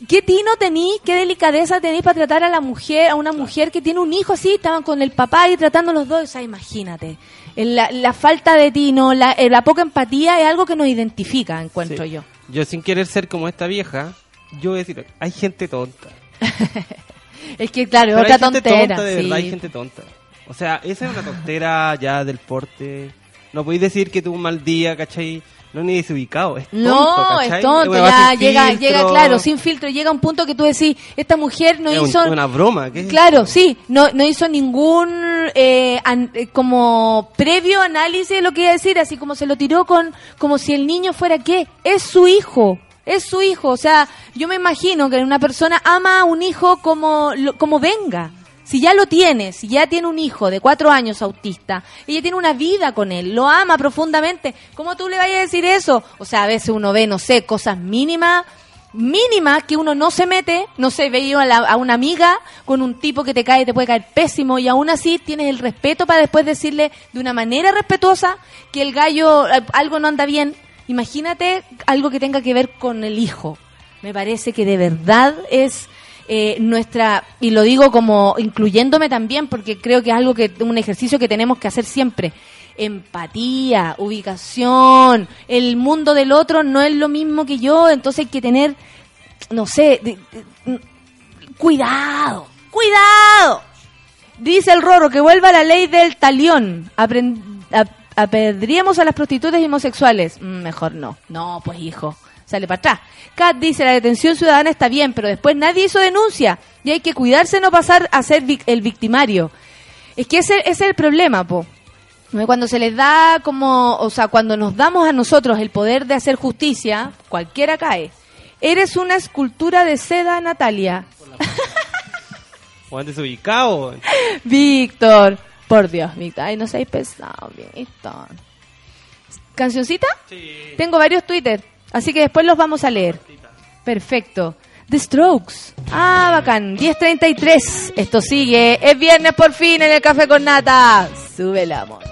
¿Qué tino tení, qué delicadeza tenéis para tratar a la mujer, a una mujer que tiene un hijo así, estaban con el papá y tratando los dos? O sea, imagínate. La, la falta de tino, la, eh, la poca empatía es algo que nos identifica, encuentro Sí. yo. Yo sin querer ser como esta vieja, yo voy a decir, hay gente tonta. Es que, claro, Pero otra hay gente tontera. tonta, de sí. verdad, hay gente tonta. O sea, esa es una tontera ya del porte. No podéis decir que tuvo un mal día, ¿cachai? No ni desubicado, es tonto, No, ¿cachai? es tonto, ya llega, filtro. llega, claro, sin filtro, llega un punto que tú decís, esta mujer no Es un- hizo... una broma, ¿qué es Claro, sí, no, no hizo ningún eh, an- eh, como previo análisis de lo que iba a decir, así como se lo tiró con, como si el niño fuera qué, es su hijo, es su hijo, o sea, yo me imagino que una persona ama a un hijo como, como venga. Si ya lo tiene, si ya tiene un hijo de cuatro años autista, ella tiene una vida con él, lo ama profundamente, ¿cómo tú le vayas a decir eso? O sea, a veces uno ve, no sé, cosas mínimas, mínimas que uno no se mete, no sé, veía a, la- a una amiga con un tipo que te cae, te puede caer pésimo y aún así tienes el respeto para después decirle de una manera respetuosa que el gallo, eh, algo no anda bien. Imagínate algo que tenga que ver con el hijo. Me parece que de verdad es eh, nuestra, y lo digo como incluyéndome también, porque creo que es algo que, un ejercicio que tenemos que hacer siempre. Empatía, ubicación, el mundo del otro no es lo mismo que yo, entonces hay que tener, no sé, cuidado, cuidado. Dice el Roro que vuelva la ley del talión. Apren- ap- apedríamos a las prostitutas y homosexuales. Mm, mejor no. No, pues hijo. Sale para atrás. Kat dice, la detención ciudadana está bien, pero después nadie hizo denuncia. Y hay que cuidarse no pasar a ser vic- el victimario. Es que ese, ese es el problema, po. Cuando se les da como, o sea, cuando nos damos a nosotros el poder de hacer justicia, cualquiera cae. Eres una escultura de seda, Natalia. Juan desubicado. Víctor. Por Dios, Víctor. Ay, no seáis pesado, Víctor. ¿Cancioncita? Sí. Tengo varios Twitter, así que después los vamos a leer. Perfecto. The Strokes. Ah, bacán. 10.33. Esto sigue. Es viernes por fin en el Café con Nata. Sube el amor.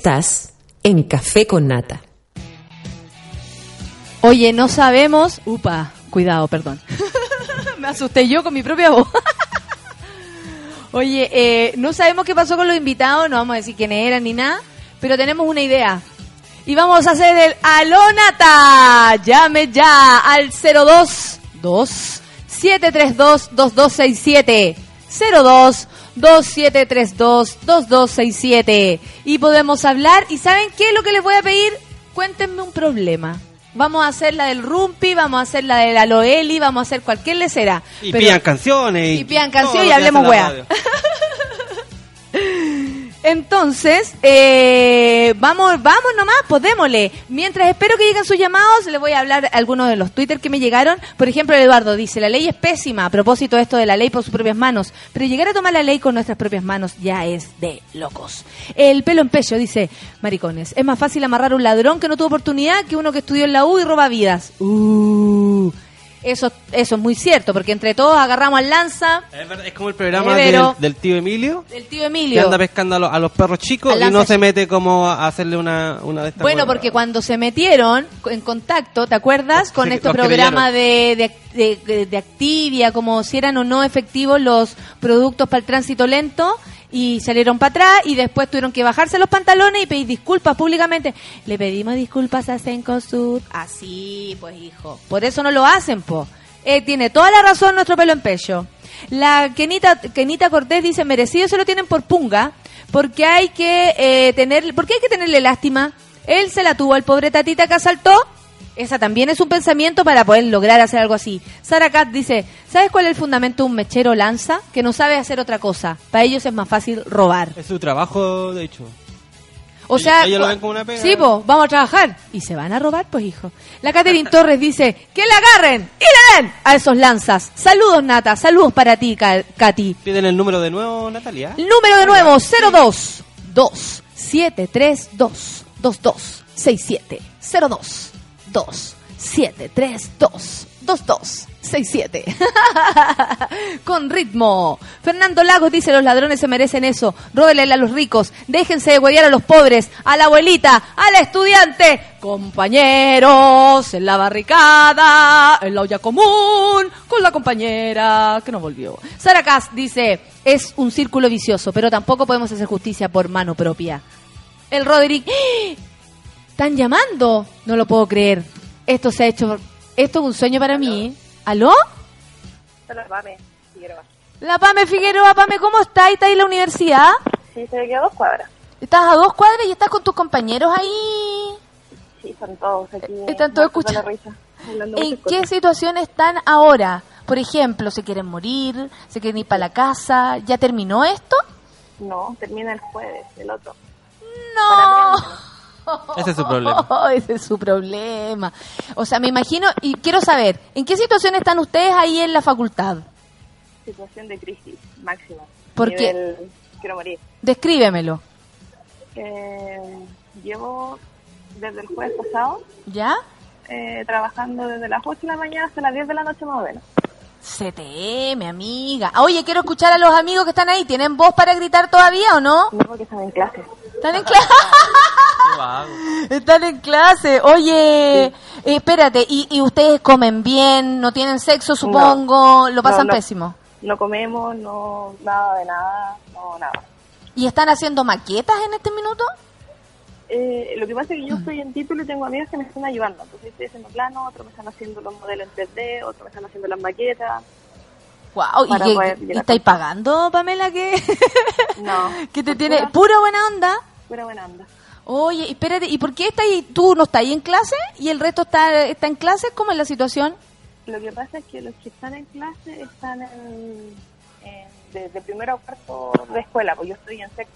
Estás en Café con Nata. Oye, no sabemos. Upa, cuidado, perdón. Me asusté yo con mi propia voz. Oye, eh, no sabemos qué pasó con los invitados, no vamos a decir quiénes eran ni nada, pero tenemos una idea. Y vamos a hacer el Alonata. Llame ya al 022 732 2267 02 2732 2267 y podemos hablar y ¿saben qué es lo que les voy a pedir? Cuéntenme un problema. Vamos a hacer la del Rumpi, vamos a hacer la de la Loeli, vamos a hacer cualquier lecera. Y Pero- pidan canciones. y pidan lo y hablemos radio. Entonces, eh, vamos, vamos nomás, pues. Mientras espero que lleguen sus llamados, les voy a hablar algunos de los Twitter que me llegaron. Por ejemplo, Eduardo dice, la ley es pésima a propósito de esto de la ley por sus propias manos, pero llegar a tomar la ley con nuestras propias manos ya es de locos. El pelo en pecho dice, maricones, es más fácil amarrar a un ladrón que no tuvo oportunidad que uno que estudió en la U y roba vidas. Uh, eso, eso es muy cierto, porque entre todos agarramos al lanza, Es, verdad, es como el programa del, del tío Emilio. del tío Que Emilio. anda pescando a, los- a los perros chicos Al y no se mete como a hacerle una, una de estas. Bueno, porque cuando se metieron en contacto, ¿te acuerdas? Con Sí, este que programa de, de, de- de Activia, como si eran o no efectivos los productos para el tránsito lento, y salieron para atrás y después tuvieron que bajarse los pantalones y pedir disculpas públicamente. Le pedimos disculpas a Sencosud. Así, pues hijo. Por eso no lo hacen, po. Eh, tiene toda la razón nuestro pelo en pecho. La Kenita, Kenita Cortés dice, merecido se lo tienen por punga, porque hay que eh, tener, porque hay que tenerle lástima. Él se la tuvo al pobre tatita que asaltó. Esa también es un pensamiento para poder lograr hacer algo así. Sara Kat dice, ¿sabes cuál es el fundamento de un mechero lanza? Que no sabe hacer otra cosa. Para ellos es más fácil robar. Es su trabajo, de hecho. O sea, ellos lo ven como una pega. Sí, pues, vamos a trabajar. Y se van a robar, pues, hijo. La Catherine Torres dice, que la agarren y le den a esos lanzas. Saludos, Nata. Saludos para ti, Ka- Katy. Piden el número de nuevo, Natalia. El número de nuevo, 02 2 732 2267 02 2 732 2267 Con ritmo. Fernando Lagos dice, los ladrones se merecen eso. Róbenle a los ricos. Déjense de huevear a los pobres. A la abuelita. Al estudiante. Compañeros. En la barricada. En la olla común. Con la compañera que no volvió. Sara Kass dice, es un círculo vicioso, pero tampoco podemos hacer justicia por mano propia. El Roderick, ¡Ah! ¿Están llamando? No lo puedo creer. Esto se ha hecho, esto es un sueño para mí. ¿Aló? Hola, Pame, Figueroa. La Pame Figueroa, Pame, ¿cómo estás? ¿Estás en la universidad? Sí, se quedó a dos cuadras. ¿Estás a dos cuadras y estás con tus compañeros ahí? Sí, están todos aquí. Están todos la escuchando. risa, ¿En qué cosas. situación están ahora? Por ejemplo, ¿se quieren morir? ¿Se quieren ir para la casa? ¿Ya terminó esto? No, termina el jueves, el otro. No. Ese es su problema. Ese es su problema. O sea, me imagino, y quiero saber, ¿en qué situación están ustedes ahí en la facultad? Situación de crisis máxima. ¿Por qué? Quiero morir. Descríbemelo. Eh, llevo desde el jueves pasado ¿Ya? eh, trabajando desde las 8 de la mañana hasta las 10 de la noche más o menos. CTM, amiga. Oye, quiero escuchar a los amigos que están ahí. ¿Tienen voz para gritar todavía o no? No, porque están en clase. ¿Están en clase? Están en clase. Oye, eh, espérate, ¿y, y ustedes comen bien? ¿No tienen sexo, supongo? ¿Lo pasan No, no. pésimo? No comemos, no nada de nada, no nada. ¿Y están haciendo maquetas en este minuto? Eh, lo que pasa es que yo Mm. estoy en título y tengo amigas que me están ayudando. Entonces estoy haciendo plano, otros me están haciendo los modelos en 3D, otros me están haciendo las maquetas. Wow, ¿y, llegar estáis pagando, Pamela, que, No. que te tiene pura buena onda? Pura buena onda. Oye, espérate, ¿y por qué estás ahí- tú no estás ahí en clase y el resto está, está en clase? ¿Cómo es la situación? Lo que pasa es que los que están en clase están en, en- desde primero a cuarto de escuela, pues yo estoy en sexto.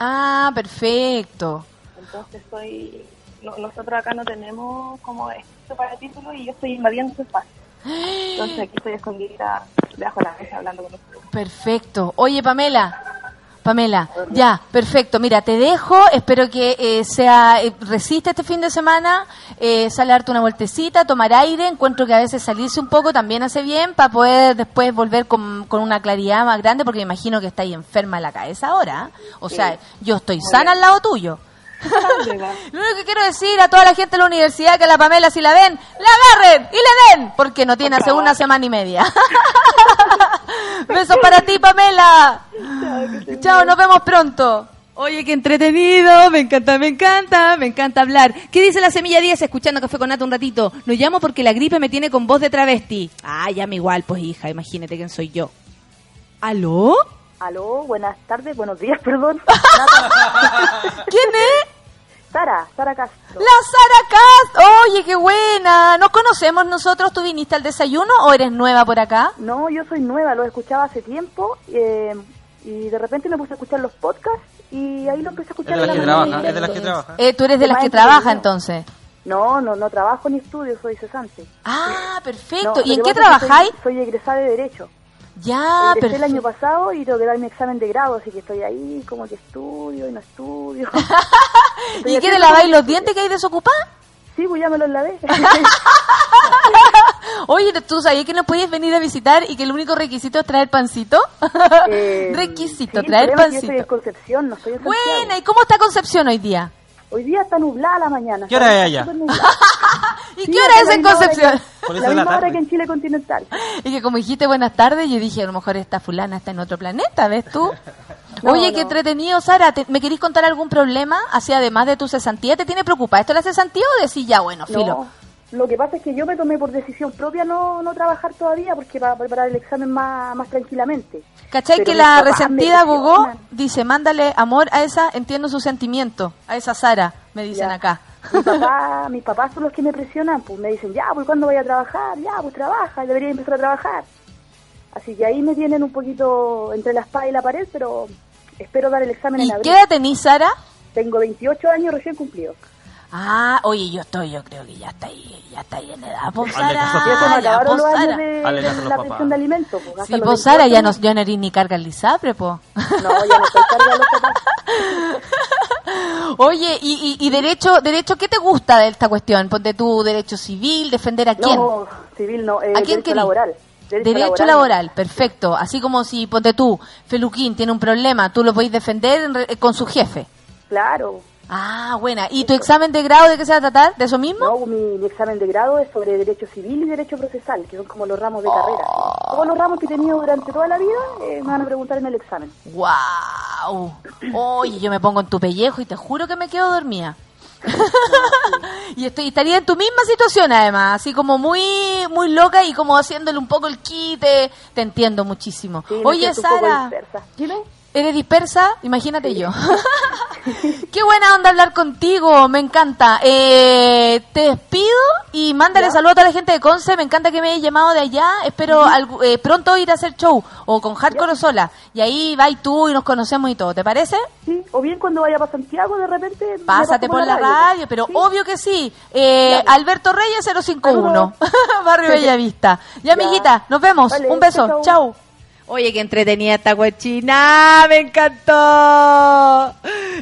Ah, perfecto. Entonces estoy... no- nosotros acá no tenemos como esto para título y yo estoy invadiendo su espacio. Entonces aquí estoy escondida debajo de la mesa hablando con ustedes. Perfecto. Oye, Pamela, Pamela, ya, perfecto. Mira, te dejo. Espero que eh, sea eh, resiste este fin de semana. Eh, sale a darte una vueltecita, tomar aire. Encuentro que a veces salirse un poco también hace bien para poder después volver con, con una claridad más grande, porque me imagino que estáis enferma en la cabeza ahora. O sea, yo estoy sana al lado tuyo. Lo único que quiero decir a toda la gente de la universidad que a la Pamela si la ven, la agarren y le den, porque no tiene hace una semana y media. Besos para ti, Pamela. Chao, nos vemos pronto. Oye, qué entretenido, me encanta, me encanta, me encanta hablar. ¿Qué dice la Semilla 10 escuchando Café con Nata un ratito? Lo llamo porque la gripe me tiene con voz de travesti. Ah, llame igual, pues hija, imagínate quién soy yo. ¿Aló? Aló, buenas tardes, buenos días, perdón. ¿Quién es? Sara, Sara Castro. La Sara Cast. Oye, qué buena. ¿Nos conocemos nosotros? ¿Tú viniste al desayuno o eres nueva por acá? No, yo soy nueva, lo escuchaba hace tiempo eh, y de repente me puse a escuchar los podcasts y ahí lo empecé a escuchar. Es de las que trabaja, mañana. es de las que trabaja. Eh, tú eres de las que trabaja entonces. No, no, no trabajo ni estudio, soy cesante. Ah, perfecto. No, ¿Y en qué trabajáis? Soy, soy egresada de Derecho. Ya, Egresé el perfecto. año pasado y tengo que dar mi examen de grado, así que estoy ahí como que estudio y no estudio. ¿Y qué te laváis los dientes que hay desocupados? Sí, pues ya me los lavé. Oye, ¿tú sabías que no podías venir a visitar y que el único requisito es traer pancito? Eh, requisito, sí, traer el que Yo estoy en pancito. Concepción, no estoy en. Buena, ¿y cómo está Concepción hoy día? Hoy día está nublada la mañana. ¿Qué hora es allá? ¿Y Sí, qué hora es la en misma hora Concepción? que- La es la misma hora que en Chile continental. Y que como dijiste buenas tardes, yo dije, a lo mejor esta fulana está en otro planeta, ¿ves tú? No, Oye, qué no. entretenido, Sara. ¿te- ¿Me querís contar algún problema? Así, además de tu cesantía, ¿te tiene preocupada esto de la cesantía o decís ya, bueno, filo? No, lo que pasa es que yo me tomé por decisión propia no, no trabajar todavía porque para preparar el examen más, más tranquilamente. ¿Cachai Pero que la resentida Gogó dice, mándale amor a esa, entiendo su sentimiento, a esa Sara, me dicen Ya. acá. Mi papá, mis papás son los que me presionan, pues me dicen, ya, pues ¿cuándo voy a trabajar? Ya, pues trabaja, debería empezar a trabajar. Así que ahí me tienen un poquito entre la espada y la pared, pero espero dar el examen ¿Y en abril. qué edad tenís, Sara? Tengo 28 años recién cumplidos. Ah, oye, yo estoy, yo creo que ya está ahí, ya está ahí en edad, Hazle Sara. caso a tu Ya se me papá. ya, acabaron los Sara. años de, de los la pensión de alimentos. pues, hasta Sí, los pues Sara, ya 28 no, ya no eres ni carga el lisapre, pues. No, ya no estoy carga de los papás. Oye, y, y, y derecho, derecho, ¿qué te gusta de esta cuestión? Ponte tú derecho civil, defender a quién. No, civil no, eh, ¿A quién derecho laboral. Derecho, laboral, perfecto. Así como si, ponte tú, Feluquín tiene un problema, tú lo podéis defender eh, con su jefe. Claro. Ah, buena. ¿Y tu examen de grado de qué se va a tratar? ¿De eso mismo? No, mi, mi examen de grado es sobre derecho civil y derecho procesal, que son como los ramos de carrera. Todos los ramos que he tenido durante toda la vida eh, me van a preguntar en el examen. ¡Wow! Oye, yo me pongo en tu pellejo y te juro que me quedo dormida. y estoy estaría en tu misma situación además, así como muy muy loca y como haciéndole un poco el quite. Te entiendo muchísimo. Sí, Oye, Sara. ¿Eres dispersa? Imagínate yo. Qué buena onda hablar contigo, me encanta. Eh, te despido y mándale saludos a toda la gente de Conce. Me encanta que me hayas llamado de allá. Espero eh, pronto ir a hacer show o con Hardcore o sola. Y ahí va y tú y nos conocemos y todo. ¿Te parece? Sí, o bien cuando vaya para Santiago de repente... Pásate por la radio, pero obvio que sí. Eh, Alberto Reyes 051, Barrio Bellavista. Ya, Ya. amiguita, nos vemos. Vale, Un beso. chau, chau. Oye, qué entretenida esta cochina, me encantó.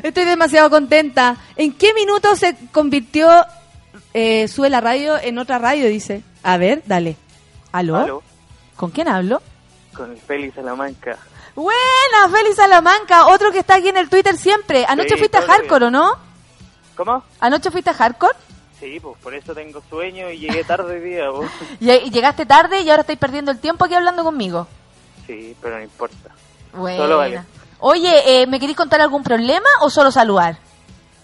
Estoy demasiado contenta. ¿En qué minuto se convirtió eh, Sube la radio en otra radio? Dice. A ver, dale. ¿Aló? Aló, ¿Con quién hablo? con el Félix Salamanca. Buena, Félix Salamanca, otro que está aquí en el Twitter siempre. Anoche Sí, fuiste a bien. Hardcore, ¿o no? ¿Cómo? ¿Anoche fuiste a Hardcore? Sí, pues por eso tengo sueño y llegué tarde hoy día. Y, y llegaste tarde y ahora estáis perdiendo el tiempo aquí hablando conmigo. Sí, pero no importa. Buena. Solo vale. Oye, eh, ¿me queréis contar algún problema o solo saludar?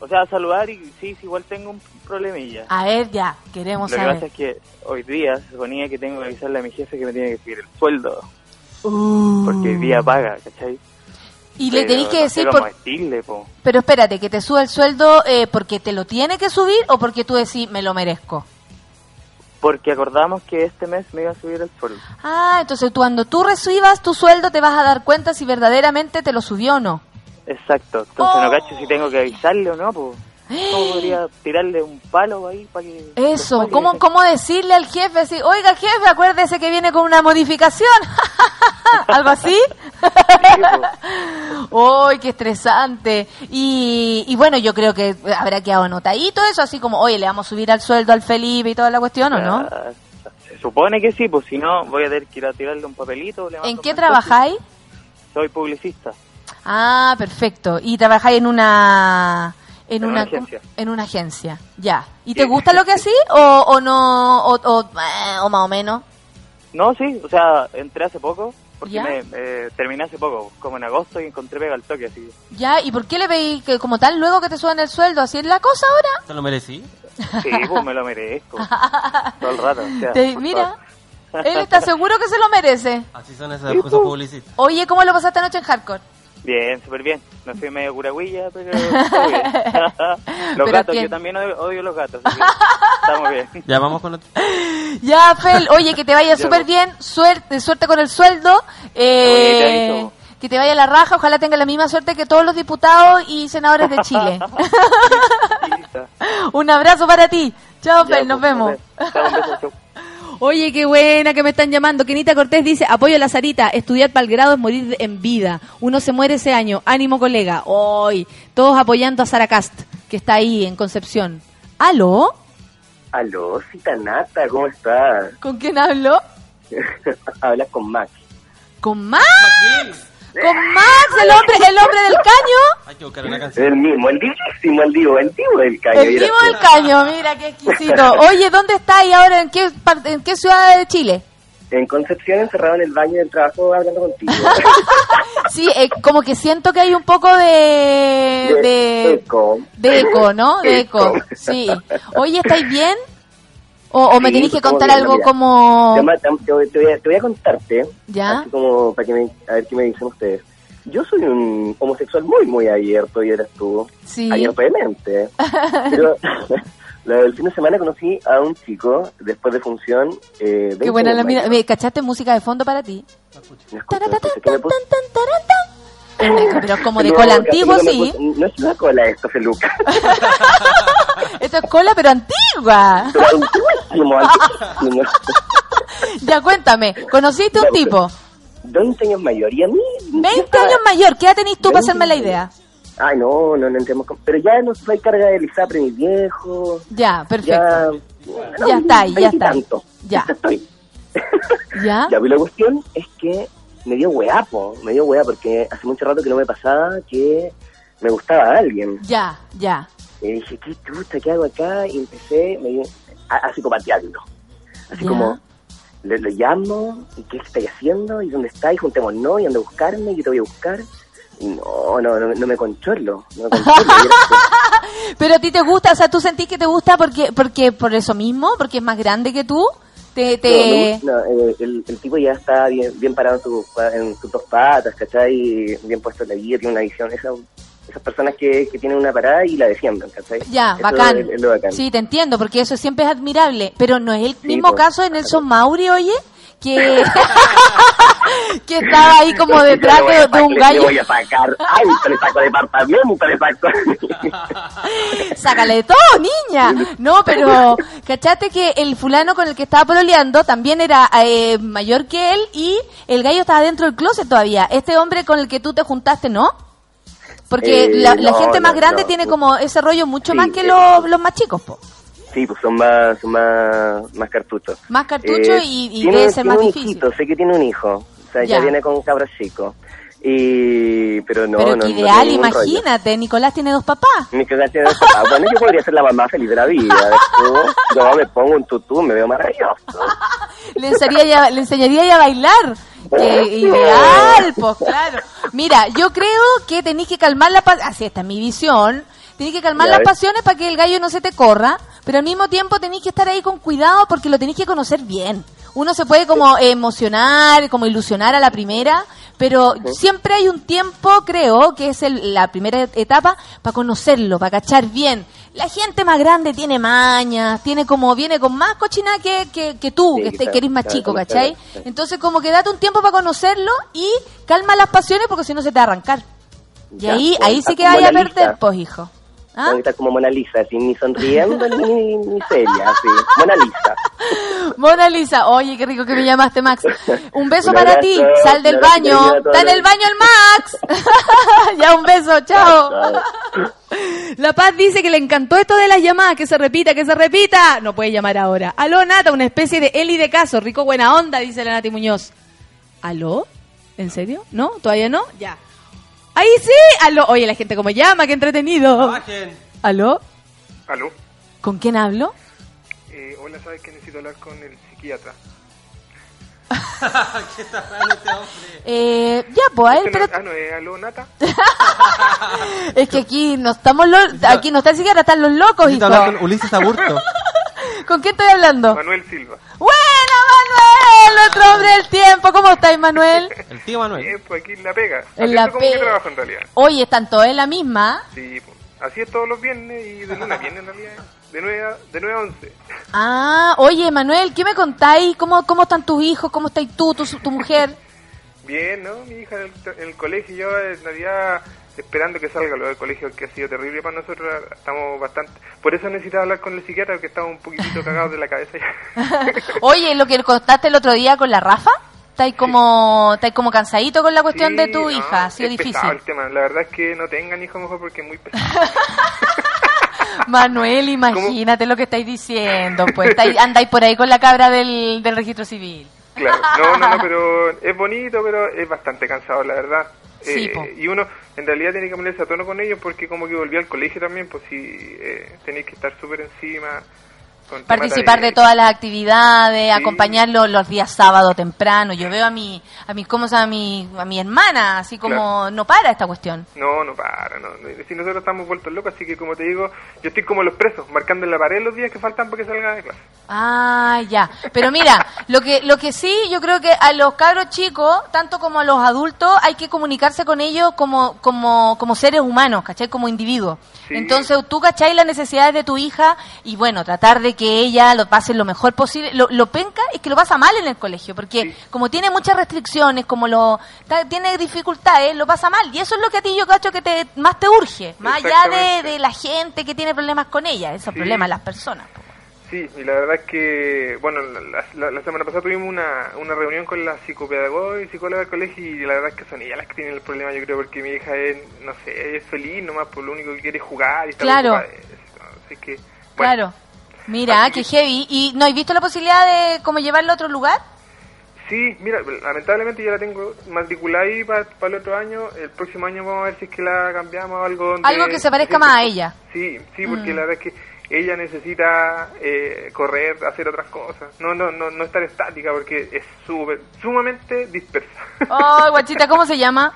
O sea, saludar y sí, igual tengo un problemilla. A ver, ya, queremos Lo que saber. pasa es que hoy día se suponía que tengo que avisarle a mi jefe que me tiene que subir el sueldo. Uh. Porque hoy día paga, ¿cachai? Y le tenéis que no decir, sé cómo por- po. pero espérate, que te suba el sueldo eh, porque te lo tiene que subir o porque tú decís, me lo merezco. Porque acordamos que este mes me iba a subir el sueldo. Ah, entonces cuando tú recibas tu sueldo te vas a dar cuenta si verdaderamente te lo subió o no. Exacto. Entonces Oh. no cacho si tengo que avisarle o no, pues. ¿Cómo podría tirarle un palo ahí para que... Eso, ¿cómo, ¿cómo decirle al jefe? Así, Oiga, jefe, acuérdese que viene con una modificación. ¿Algo así? ¡Uy, qué estresante! Y, y bueno, yo creo que habrá quedado anotadito eso, así como, oye, le vamos a subir al sueldo al Felipe y toda la cuestión, ¿o no? Se supone que sí, pues si no, voy a tener que ir a tirarle un papelito. le ¿En qué trabajáis? Soy publicista. Ah, perfecto. ¿Y trabajáis en una... En, En una, una agencia. en una agencia, ya. ¿Y te gusta lo que así o, o no, o, o, eh, o más o menos? No, sí, o sea, entré hace poco, porque ¿Ya? me, eh, terminé hace poco, como en agosto, y encontré pega al toque, así. Ya, ¿y por qué le veis que como tal luego que te suban el sueldo? ¿Así es la cosa ahora? ¿Te lo merecí? Sí, pues me lo merezco. Todo el rato. o sea, Te- por mira, él está seguro que se lo merece. Así son esas cosas publicistas. Oye, ¿cómo lo pasaste anoche en Hardcore? Bien, súper bien. Me fui medio curagüilla, pero los Pero gatos, ¿quién? yo también odio, odio los gatos. estamos bien. Ya vamos con otro. Ya, Fel, oye, que te vaya Ya, súper bien, suerte, suerte con el sueldo, eh, Oye, que te vaya la raja, ojalá tenga la misma suerte que todos los diputados y senadores de Chile. Un abrazo para ti. Chao, Ya, Fel, nos pues, vemos. Chao, un beso, chao. Oye, qué buena que me están llamando. Kenita Cortés dice, apoyo a la Sarita, estudiar para el grado es morir en vida. Uno se muere ese año. Ánimo, colega. Hoy, todos apoyando a Sara Cast, que está ahí en Concepción. ¿Aló? Aló, cita nata, ¿cómo estás? ¿Con quién hablo? Hablas con Max. ¿Con Max? ¿Con Max, el hombre, el hombre del caño? Hay que buscar una canción. El mismo, el divísimo, el divo, el divo del caño. El tú. del caño, mira qué exquisito. Oye, ¿dónde está y ahora? ¿En qué, ¿En qué ciudad de Chile? En Concepción, encerrado en el baño del trabajo, hablando contigo. Sí, eh, como que siento que hay un poco de... de eco. De eco, ¿no? De eco, Eco. sí. Oye, ¿estáis bien? ¿O, o me Sí, tenéis que contar algo mira. como...? Te, ma- te- te voy- a, te voy a contarte, ¿Ya? así como para que me, a ver qué me dicen ustedes. Yo soy un homosexual muy, muy abierto y eres tú. Sí. Abierto de mente. Pero el fin de semana conocí a un chico, después de función. Eh, Qué 20 buena la mira. ¿Me cachaste música de fondo para ti? Me escucho, sé qué me. Pero como de No, cola antigua, no sí. No es una cola esto, Feluca. Esto es cola, pero antigua. Pero antiguísimo, antiguísimo. Ya, cuéntame. ¿Conociste un tipo? 20 años mayor. Y a mí... 20 años mayor. ¿Qué edad tenés tú para hacerme la idea? Ay, no, no, no entremos con... Pero ya no soy carga de Lisapre, mi viejo. Ya, perfecto. Ya, Ya está ahí, ya está. Tanto. Ya. ¿Ya? Ya, pero la cuestión es que me dio hueapo, me dio hueá porque hace mucho rato que no me pasaba que me gustaba a alguien. Ya, ya. Y dije, ¿qué chuta, qué hago acá? Y empecé me a, a psicopatearlo. Así Ya. como, le, le llamo, ¿y qué estáis haciendo? ¿Y dónde estáis? Juntémonos, y anda a buscarme, yo te voy a buscar. Y no, no, no, no me conchorlo, no me conchorlo. Pero a ti te gusta, o sea, tú sentís que te gusta porque porque por eso mismo, porque es más grande que tú. Te, te... No, no, eh, el, el tipo ya está bien, bien parado en, pa- en sus dos patas, ¿cachai? Bien puesto en la vida, tiene una visión. Esa, esas personas que, que tienen una parada y la defienden, ¿cachai? Ya, Eso bacán. es- es lo bacán. Sí, te entiendo, porque eso siempre es admirable. Pero no es el mismo pues. caso de Nelson Mauri, oye, que, que estaba ahí como detrás de, de un gallo. Le voy a sacar, ay, te le saco departamento, le saco. Sácale de todo, niña. No, pero cachate que el fulano con el que estaba pololeando también era eh, mayor que él y el gallo estaba dentro del closet todavía. Este hombre con el que tú te juntaste, ¿no? Porque Eh, la, la no, gente más no, grande no. tiene como ese rollo mucho Sí, más que eh, los, los más chicos, po. Sí, pues son más, son más, más cartuchos. Más cartucho Eh, y, y tiene- debe ser tiene más un difícil. hijito, sé que tiene un hijo. O sea, ya, Ya. viene con cabros chicos. Y, pero no, Pero no, ideal, tiene rollo. imagínate, Nicolás tiene dos papás. Mi cagaste de papá. Bueno, yo podría ser la mamá feliz de la vida. ¿ves tú? Yo me pongo un tutú, me veo maravilloso. Le enseñaría, ya- le enseñaría ya a bailar. Que ideal, pues claro. Mira, yo creo que tenéis que calmar la pasiones. Así esta es mi visión. Tenéis que calmar Ya las ves. pasiones para que el gallo no se te corra. Pero al mismo tiempo tenéis que estar ahí con cuidado porque lo tenéis que conocer bien. Uno se puede como emocionar, como ilusionar a la primera, pero siempre hay un tiempo, creo, que es el- la primera etapa, para conocerlo, para cachar bien. La gente más grande tiene mañas, tiene como, viene con más cochina que, que, que tú, Sí, que, claro, que eres más claro, chico, ¿cachai? claro. Entonces como que date un tiempo para conocerlo y calma las pasiones porque si no se te va a arrancar. Y Ya, ahí, pues, ahí sí que vaya a perder, pues hijo. ¿Ah? Estar como Mona Lisa, así, ni sonriendo ni, ni seria, así. Mona Lisa. Mona Lisa, oye, qué rico que me llamaste, Max. Un beso Un para ti, sal del baño. Está en el baño el Max. ya, un beso, chao. La Paz dice que le encantó esto de las llamadas, que se repita, que se repita. No puede llamar ahora. Aló, Nata, una especie de Eli de caso. Rico buena onda, dice la Nati Muñoz. ¿Aló? ¿En serio? ¿No? ¿Todavía no? Ya. Ahí sí, aló. Oye, la gente como llama, qué entretenido. ¿Aló? Aló. ¿Con quién hablo? Eh, hola, ¿sabes que necesito hablar con el psiquiatra? ¿Qué está este hombre? Eh, ya, pues, a no- pero Ah, no, es aló, Nata. es que aquí no estamos los, aquí no está el psiquiatra, están los locos, Necesito hijo. hablar con Ulises Aburto. ¿Con quién estoy hablando? Manuel Silva. ¡Buena, Manuel! Otro hombre del tiempo. ¿Cómo estáis, Manuel? El tío Manuel. Bien, pues aquí en la pega. En la es como que pega. trabajo en realidad. Oye, están todos en la misma. Sí, pues, así es todos los viernes y de lunes a viernes en realidad. De 9 a, de 9 a 11. Ah, oye, Manuel, ¿qué me contáis? ¿Cómo, cómo están tus hijos? ¿Cómo estáis tú, tu, tu mujer? Bien, ¿no? Mi hija en el, en el colegio, yo en realidad esperando que salga lo del colegio, que ha sido terrible para nosotros. Estamos bastante. Por eso necesitaba hablar con el psiquiatra, porque estamos un poquitito cagados de la cabeza ya. Oye, lo que contaste el otro día con la Rafa, ¿estáis como, estáis como cansadito con la cuestión de tu no, hija? Ha sido es difícil. el tema. La verdad es que no tengan hijos mejor porque es muy pesado. Manuel, imagínate lo que estáis diciendo. Pues estáis- andáis por ahí con la cabra del, del registro civil. Claro, no, no, no, pero es bonito, pero es bastante cansado, la verdad. Sí, Eh, y uno en realidad tiene que ponerse a tono con ellos porque como que volví al colegio también, pues si eh, tenéis que estar súper encima. Con Participar de todas las actividades, acompañarlo los días sábado temprano. Yo veo a mi, a mi, ¿cómo se llama? A mi, a mi hermana, así como Claro. no para esta cuestión. No, no para, no. Si nosotros estamos vueltos locos, así que como te digo, yo estoy como los presos, marcando en la pared los días que faltan para que salgan de clase. Ah, ya. Pero mira, lo que, lo que sí, yo creo que a los cabros chicos, tanto como a los adultos, hay que comunicarse con ellos como, como, como seres humanos, ¿cachai? Como individuos. Sí. Entonces, tú, ¿cachai? Las necesidades de tu hija y bueno, tratar de que ella lo pase lo mejor posible. Lo, lo penca es que lo pasa mal en el colegio, porque como tiene muchas restricciones, como lo ta- tiene dificultades, lo pasa mal. Y eso es lo que a ti yo cacho que te, más te urge, más allá de, la gente que tiene problemas con ella, esos Sí. problemas, las personas. Sí, y la verdad es que, bueno, la, la- la semana pasada tuvimos una, una reunión con la psicopedagoga y psicóloga del colegio y la verdad es que son ellas las que tienen el problema, yo creo, porque mi hija es, no sé, es feliz nomás, por lo único que quiere es jugar y está Claro. ocupada de eso. Así que, bueno, Claro. Mira, qué heavy. ¿Y no has visto la posibilidad de cómo llevarlo a otro lugar? sí, mira, lamentablemente yo la tengo matriculada ahí para el otro año, el próximo año vamos a ver si es que la cambiamos a algo donde... Algo que se parezca más a ella. Sí, sí, porque Mm. la verdad es que ella necesita eh, correr, hacer otras cosas, no, no, no, no estar estática porque es súper, sumamente dispersa. Oh, guachita, ¿cómo se llama?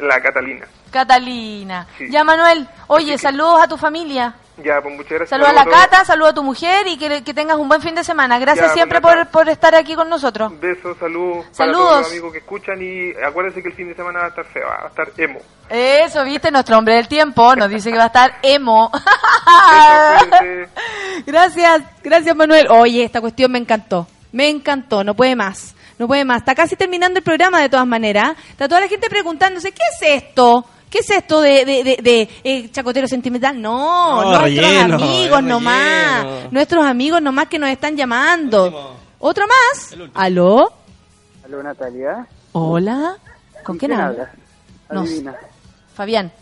La Catalina. Catalina. Sí. Ya, Manuel. Oye, saludos a tu familia. Ya, pues muchas gracias. Saludos a la. Cata, saludos a tu mujer y que, que tengas un buen fin de semana. Gracias Ya, siempre pues, por, por estar aquí con nosotros. Besos, saludos para Saludos. todos los amigos que escuchan y acuérdense que el fin de semana va a estar feo, va a estar emo. Eso, viste, nuestro hombre del tiempo nos dice que va a estar emo. gracias, gracias Manuel. Oye, esta cuestión me encantó, me encantó, no puede más, no puede más. Está casi terminando el programa de todas maneras. Está toda la gente preguntándose, ¿qué es esto? ¿Qué es esto de, de, de, de, eh, chacotero sentimental? No, No, nuestros relleno, amigos nomás, relleno. nuestros amigos nomás que nos están llamando. ¿Otro más? ¿Aló? Aló, Natalia. Hola. ¿Con quién hablas? hablas? No. Fabián.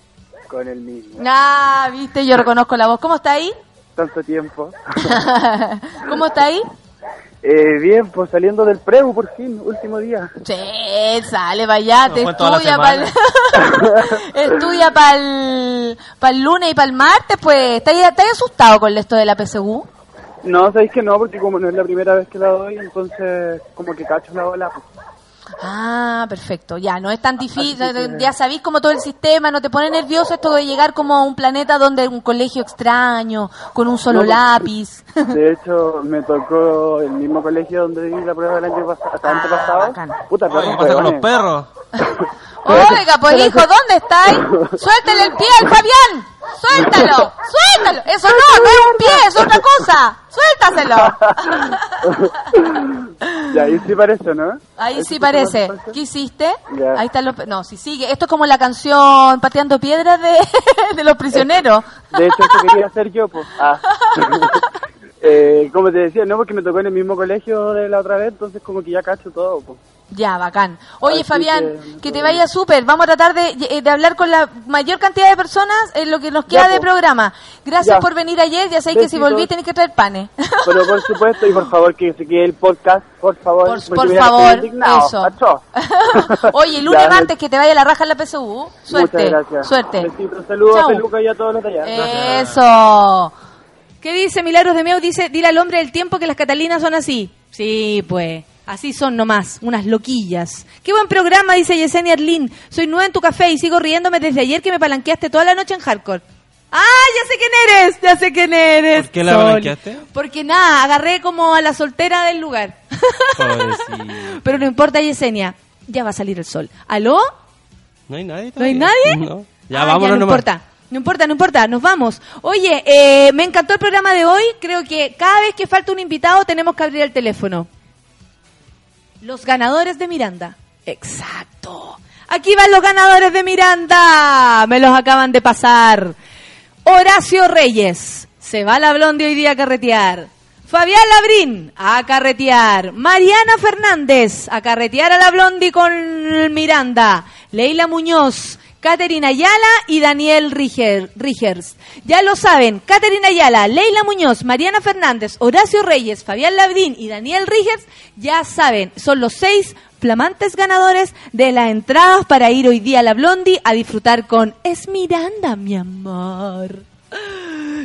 Con el mismo. Ah, viste, yo reconozco la voz. ¿Cómo está ahí? Tanto tiempo. ¿Cómo está ahí? Eh, bien, pues saliendo del preu por fin, último día. Sí, sale, vaya, te fue toda la estudia para estudia para el lunes y para el martes, pues. ¿Estás estás asustado con esto de la PSU? No, sabéis que no, porque como no es la primera vez que la doy, entonces como que cacho la ola. pues. Ah, perfecto. Ya, no es tan difícil. Así que- Ya sabéis como todo el sistema, no te pone nervioso esto de llegar como a un planeta donde un colegio extraño, con un solo No, lápiz. De hecho, me tocó el mismo colegio donde di la prueba del año pasado, hasta antepasado. Puta, perros, ¿Qué pasa con los perros? Oiga, pues hijo, ¿dónde estáis? Suéltale el pie al Fabián. Suéltalo, suéltalo. Eso no, no es un pie, es otra cosa. Suéltaselo. Ya, ahí sí parece, ¿no? Ahí sí ¿Eso parece. ¿Qué hiciste? Ahí están los... No, si sigue. Esto es como la canción Pateando Piedras de, de los prisioneros. De hecho, eso quería hacer yo, pues. Ah. eh, como te decía, no, porque me tocó en el mismo colegio de la otra vez, entonces como que ya cacho todo, pues. Ya, bacán. Oye, Así Fabián, que- que, te vaya súper. Vamos a tratar de, eh, de hablar con la mayor cantidad de personas en lo que nos queda Ya, de po. programa. Gracias Ya. por venir ayer. Ya sabéis que si volví tenés que traer panes. Pero por supuesto, y por favor, que se quede el podcast, por favor. Por- por favor, eso. Achó. Oye, el lunes Ya, martes que te vaya la raja en la PSU. Suerte. Muchas gracias. Suerte. Besitos, saludos Chau. a Peluca y a todos los de allá. Eso. ¿Qué dice Milagros de Meu? Dice, dile al hombre del tiempo que las Catalinas son así. Sí, pues. Así son nomás, unas loquillas. Qué buen programa, dice Yesenia Arlín. Soy nueva en tu café y sigo riéndome desde ayer que me palanqueaste toda la noche en hardcore. ¡Ah, ya sé quién eres! Ya sé quién eres. ¿Por qué la Sol. blanqueaste? Porque nada, agarré como a la soltera del lugar. Pero no importa, Yesenia. Ya va a salir el sol. ¿Aló? ¿No hay nadie ¿No hay todavía? nadie? No. Ya Ah, vámonos no nomás. importa. No importa, no importa, nos vamos. Oye, eh, me encantó el programa de hoy. Creo que cada vez que falta un invitado tenemos que abrir el teléfono. Los ganadores de Miranda. Exacto. Aquí van los ganadores de Miranda. Me los acaban de pasar. Horacio Reyes. Se va la blonde hoy día a carretear. Fabián Labrín, a carretear. Mariana Fernández, a carretear a la blondie con Miranda. Leila Muñoz, Caterina Ayala y Daniel Riger, Rigers. Ya lo saben, Caterina Ayala, Leila Muñoz, Mariana Fernández, Horacio Reyes, Fabián Labrín y Daniel Rigers, ya saben, son los seis flamantes ganadores de las entradas para ir hoy día a la Blondie a disfrutar con Esmiranda, mi amor.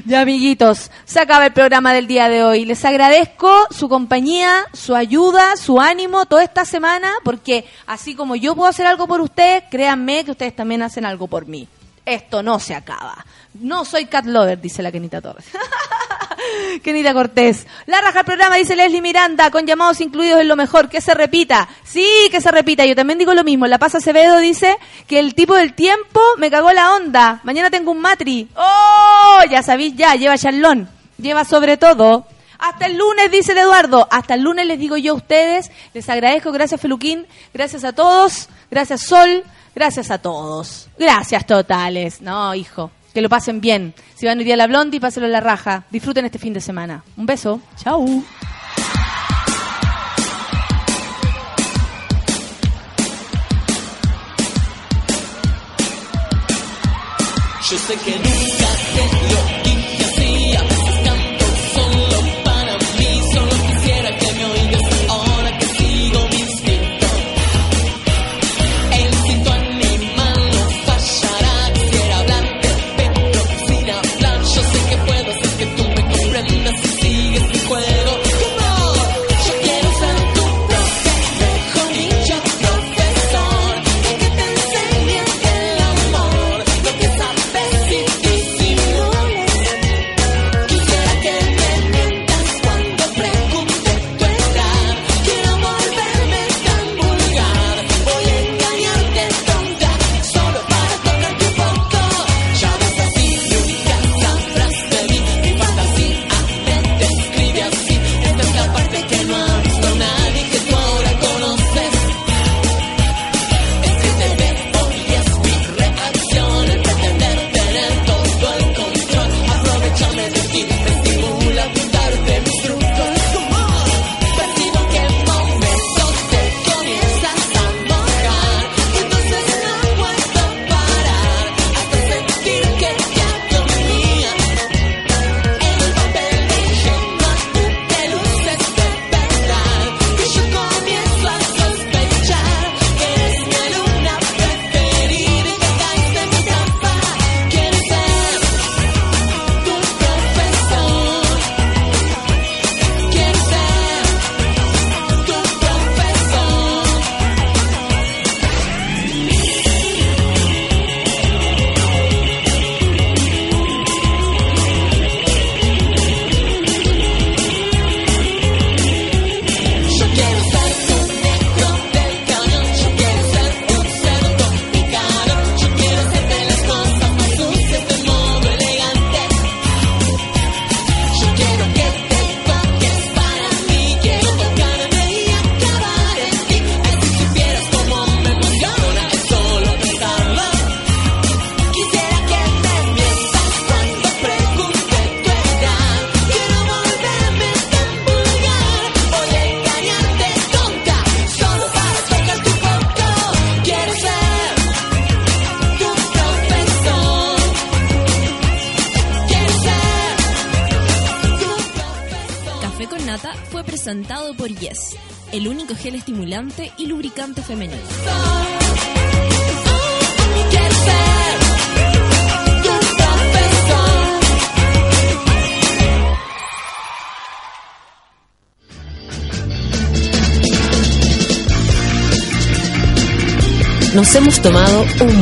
Ya, amiguitos, se acaba el programa del día de hoy. Les agradezco su compañía, su ayuda, su ánimo toda esta semana, porque así como yo puedo hacer algo por ustedes, créanme que ustedes también hacen algo por mí. Esto no se acaba. No soy cat lover, dice la Kenita Torres. Kenita Cortés. La raja el programa, dice Leslie Miranda, con llamados incluidos en lo mejor. Que se repita. Sí, que se repita. Yo también digo lo mismo. La Paz Acevedo dice que el tipo del tiempo me cagó la onda. Mañana tengo un matri. ¡Oh! Ya sabéis, ya. Lleva charlón. Lleva sobre todo. Hasta el lunes, dice el Eduardo. Hasta el lunes les digo yo a ustedes. Les agradezco. Gracias, Feluquín. Gracias a todos. Gracias, Sol. Gracias a todos. Gracias totales. No, hijo. Que lo pasen bien. Si van hoy día a la Blondie, pásenlo en la raja. Disfruten este fin de semana. Un beso. Chau.